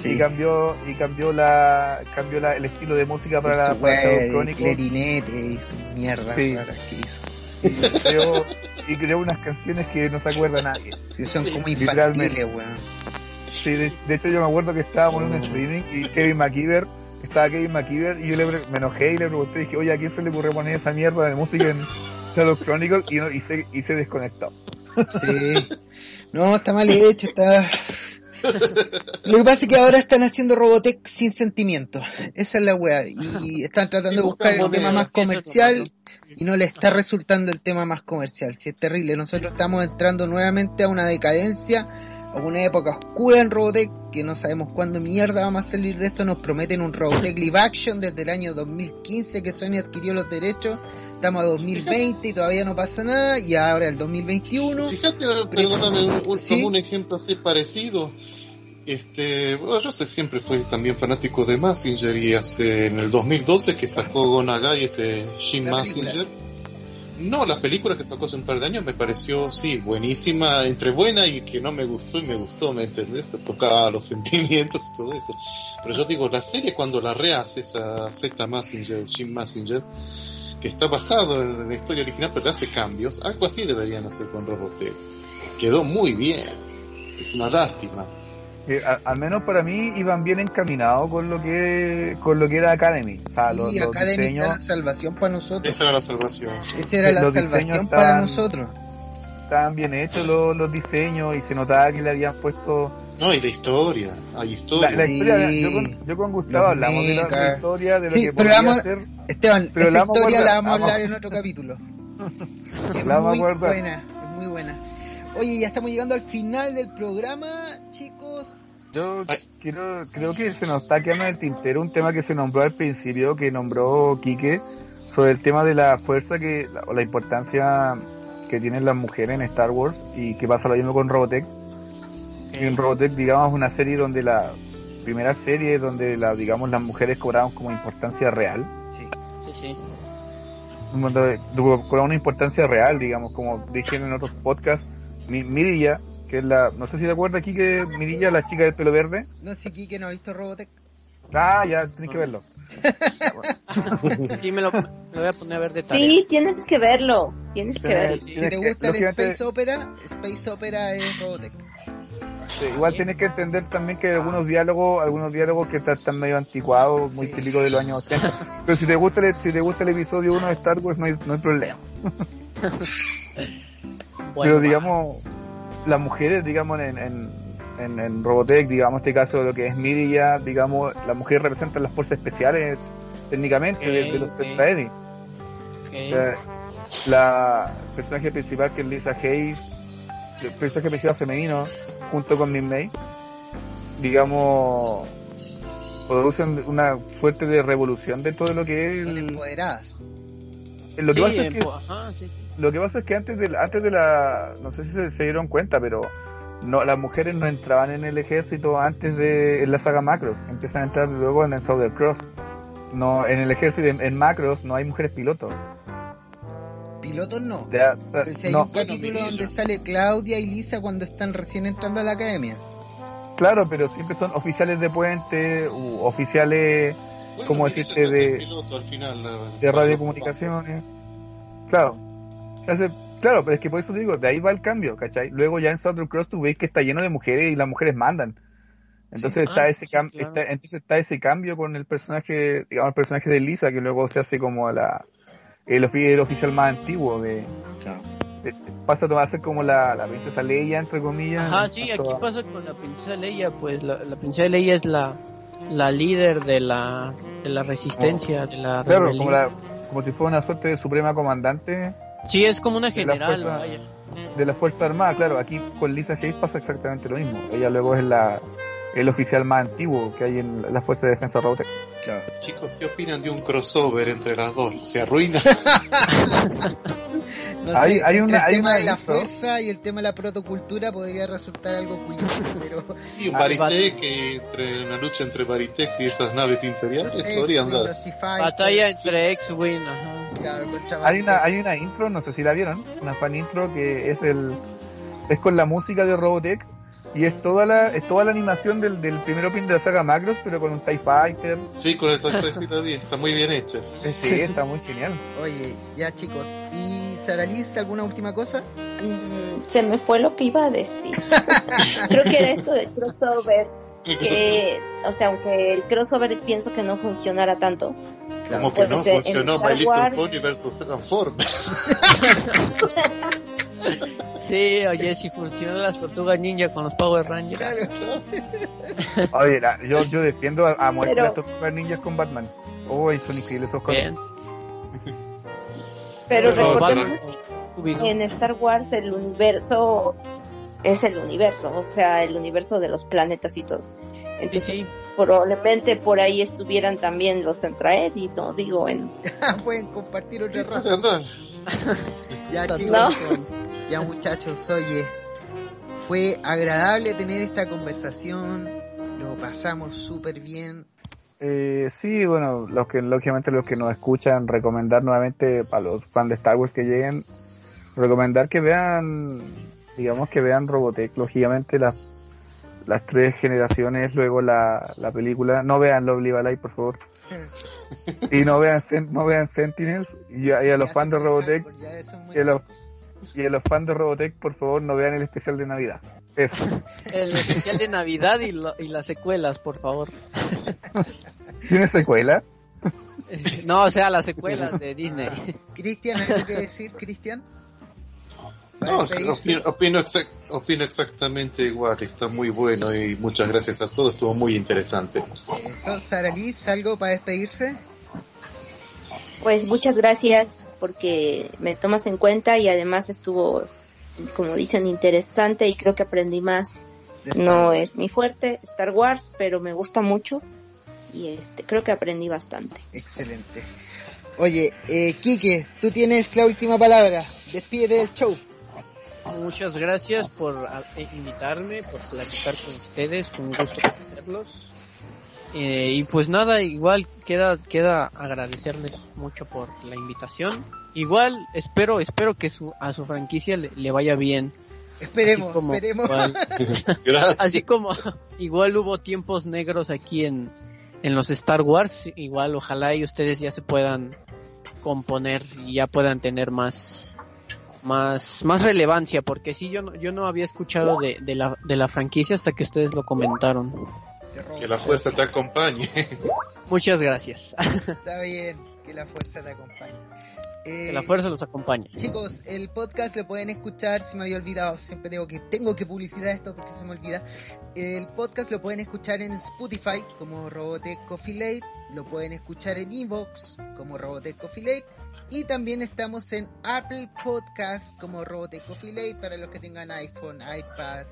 Sí. y cambió y cambió la cambió la, el estilo de música para, la, su para Shadow Chronicles clarinete y sus mierdas Sí. que hizo. y creó, y creó unas canciones que no se acuerda nadie. Que son como infantiles, weón. Sí, de, de hecho yo me acuerdo que estábamos en un streaming y Kevin McKeever, estaba Kevin McKeever y yo le, me enojé y le pregunté, dije, oye, ¿a quién se le ocurrió poner esa mierda de música en Shadow Chronicles? Y, no, y, se, y se desconectó. Sí. No, está mal hecho, está... Lo que pasa es que ahora están haciendo Robotech sin sentimiento. Esa es la wea. Y están tratando de buscar el tema más comercial y no le está resultando el tema más comercial. Si es terrible, nosotros estamos entrando nuevamente a una decadencia, a una época oscura en Robotech, que no sabemos cuándo mierda vamos a salir de esto. Nos prometen un Robotech live action desde el año 2015 que Sony adquirió los derechos. Estamos a 2020 y todavía no pasa nada. Y ahora el 2021. Fíjate, perdóname, un, Sí. un ejemplo así parecido. Este, bueno, yo sé, siempre fui también fanático de Massinger y hace en el 2012 que sacó Gonagai ese Shin. Massinger. No, la película que sacó hace un par de años me pareció, sí, buenísima, entre buena y que no me gustó y me gustó, ¿me entendés? Tocaba los sentimientos y todo eso. Pero yo digo, la serie cuando la rehace esa Z Massinger, Jim Massinger, que está basado en la historia original pero hace cambios, algo así deberían hacer con Robotech. Quedó muy bien. Es una lástima. A- al menos para mí iban bien encaminados con lo que con lo que era Academy. O sea, Sí, los, los Academy era diseños la salvación para nosotros. Esa era la salvación. Esa era la salvación para nosotros. estaban bien hechos los, los diseños y se notaba que le habían puesto No, y la historia. Hay la, historia. la Sí. historia. Yo con, yo con Gustavo Los hablamos de la, historia de lo Sí, que pero vamos- ser. Esteban, Pero esa la historia la vamos a hablar en otro capítulo. Es La vamos a muy guardar. buena, es muy buena. Oye, ya estamos llegando al final del programa, chicos. Yo Ay. quiero, creo que se nos está quedando en el tintero un tema que se nombró al principio, que nombró Quique, sobre el tema de la fuerza que, la- o la importancia que tienen las mujeres en Star Wars y que pasa lo mismo con Robotech. En Robotech, digamos, una serie donde la primera serie donde la, digamos, las mujeres cobraban como importancia real. Sí. Sí, sí. Cobraban una importancia real, digamos, como dije en otros podcasts. Mi, Mirilla, que es la, no sé si te acuerdas aquí que Mirilla, la chica del pelo verde. No sé, Kike no ha visto Robotech. Ah, ya, tienes que verlo. Sí, me lo, me lo voy a poner a ver de tarea. Sí, tienes que verlo. Tienes que Sí, verlo. Si te que- gusta el lógicamente- Space Opera, Space Opera es Robotech. Sí, igual tienes que entender también que hay algunos diálogos, algunos diálogos que están, están medio anticuados, muy Sí. típicos de los años 80. Pero si te gusta el, si te gusta el episodio 1 de Star Wars, no hay, no hay problema. Bueno, Pero digamos, las mujeres, digamos, en, en, en, en Robotech, digamos, este caso lo que es Mirilla, digamos, las mujeres representan las fuerzas especiales técnicamente Ok, de, de los ok. Tetraedi. Ok. Eh, la personaje principal que es Lisa Hayes, el personaje principal femenino, junto con Min May, digamos, producen una suerte de revolución dentro de lo que es Son el- empoderadas. lo que Sí, pasa es que empo- ajá, sí. Lo que pasa es que antes de, antes de la, no sé si se, se dieron cuenta, pero no, las mujeres no entraban en el ejército antes de en la saga Macros, empiezan a entrar luego en el Southern Cross. No, en el ejército, en, en Macros no hay mujeres pilotos. Pilotos no. Ya, Pero si hay no, un capítulo donde sale Claudia y Lisa cuando están recién entrando a la academia. claro, pero siempre son oficiales de puente, u oficiales Bueno, ¿cómo Mirilla decirte? de- piloto al final, la- de radiocomunicaciones. Claro. Hace- claro, pero es que por eso digo, de ahí va el cambio, ¿cachai? Luego ya en Southern Cross tú ves que está lleno de mujeres y las mujeres mandan. Entonces Sí. está Ah, ese sí, cam- claro. está- entonces está ese cambio con el personaje, digamos, el personaje de Lisa que luego se hace como la el, el oficial más antiguo de, de- pasa a ser como la, la princesa Leia entre comillas. Ajá, sí, aquí Toda- pasa con la princesa Leia, pues la, la princesa Leia es la, la líder de la, de la resistencia, de la Claro, como la como si fuera una suerte de suprema comandante Sí, es como una de la general, fuerza- vaya. de la Fuerza Armada, claro, aquí con Lisa Hayes pasa exactamente lo mismo. Ella luego es la el oficial más antiguo que hay en la Fuerza de Defensa Robotech. Claro. Chicos, ¿qué opinan de un crossover entre las dos? ¿Se arruina? No Hay- sé, hay una- el hay tema una de la intro. fuerza y el tema de la protocultura podría resultar algo curioso, pero Sí, un Baritec, entre una lucha entre Baritex y esas naves imperiales podrían dar. Batalla entre X-Wing, ajá. claro, Hay una, hay una intro, no sé si la vieron, una fan intro que es el es con la música de Robotech y es toda la es toda la animación del, del primer opening de la saga Macros, pero con un TIE Fighter. Sí, con la vi, está muy bien hecha. Eh, Sí, está muy genial. Oye, ya chicos, ¿y Saralis alguna última cosa? Mm, se me fue lo que iba a decir. Creo que era esto del crossover. Que, o sea, aunque el crossover pienso que no funcionara tanto. Como que no funcionó My Little Wars- Pony versus Transformers. Sí, oye, si funcionan las tortugas ninja con los Power Rangers. Oye, la- yo, yo defiendo a, a muerte Pero- las tortugas ninjas con Batman. Oh, y son increíbles esos cosas. Bien. Pero Pero recordemos que en Star Wars el universo es el universo, o sea, el universo de los planetas y todo. Entonces, Sí, probablemente por ahí estuvieran también los Centraed y no digo en Pueden compartir otra ¿Qué raza. Ya No. chicos, ya muchachos, oye, fue agradable tener esta conversación, lo pasamos súper bien. Eh, sí, bueno, los que, lógicamente los que nos escuchan, recomendar nuevamente para los fans de Star Wars que lleguen, recomendar que vean, digamos que vean Robotech, lógicamente las las tres generaciones, luego la, la película, no vean Lovely Valley, por favor. y no vean no vean Sentinels y a, y a los fans de Robotech a los, y a los fans de Robotech por favor no vean el especial de Navidad eso El especial de Navidad y, lo- y las secuelas, por favor. ¿tiene secuela? No, o sea, las secuelas de Disney. Cristian, ¿algo que decir, Cristian? No, opino, opino, exac- opino exactamente igual, está muy bueno y muchas gracias a todos, estuvo muy interesante. Sara Liz, ¿algo para despedirse? Pues muchas gracias porque me tomas en cuenta y además estuvo, como dicen, interesante y creo que aprendí más. No es mi fuerte Star Wars, pero me gusta mucho y este creo que aprendí bastante. Excelente. Oye, eh, Quique, tú tienes la última palabra. Despide del show. Muchas gracias por eh, invitarme, por platicar con ustedes, un gusto conocerlos. Eh, y pues nada, igual queda queda agradecerles mucho por la invitación. Igual espero espero que su, a su franquicia le, le vaya bien. Esperemos, Así como- esperemos. igual- Gracias. Así como igual hubo tiempos negros aquí en, en los Star Wars, igual ojalá y ustedes ya se puedan componer y ya puedan tener más más más relevancia porque sí yo no, yo no había escuchado de, de la de la franquicia hasta que ustedes lo comentaron. Que la fuerza te acompañe. Muchas gracias. Está bien, que la fuerza te acompañe. Eh, que la fuerza los acompañe. Chicos, el podcast lo pueden escuchar, se me había olvidado, siempre tengo que, tengo que publicitar esto porque se me olvida. El podcast lo pueden escuchar en Spotify como Robotech Coffee Late, lo pueden escuchar en Inbox como Robotech Coffee Late y también estamos en Apple Podcast como Robotech Coffee Late para los que tengan iPhone, iPad,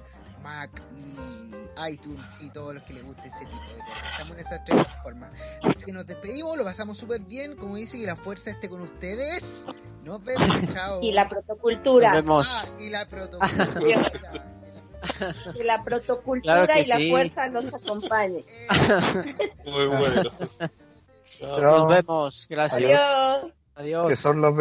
Mac y iTunes y todos los que les guste ese tipo de cosas. Estamos en esas tres plataformas. Así que nos despedimos, lo pasamos súper bien, como dice, que la fuerza esté con ustedes. Nos vemos, chao. Y la protocultura. Nos vemos. Ah, y la protocultura. Que la protocultura Claro que y la sí. fuerza nos acompañe. Muy bueno. Nos vemos. Gracias. Adiós. Adiós. que son los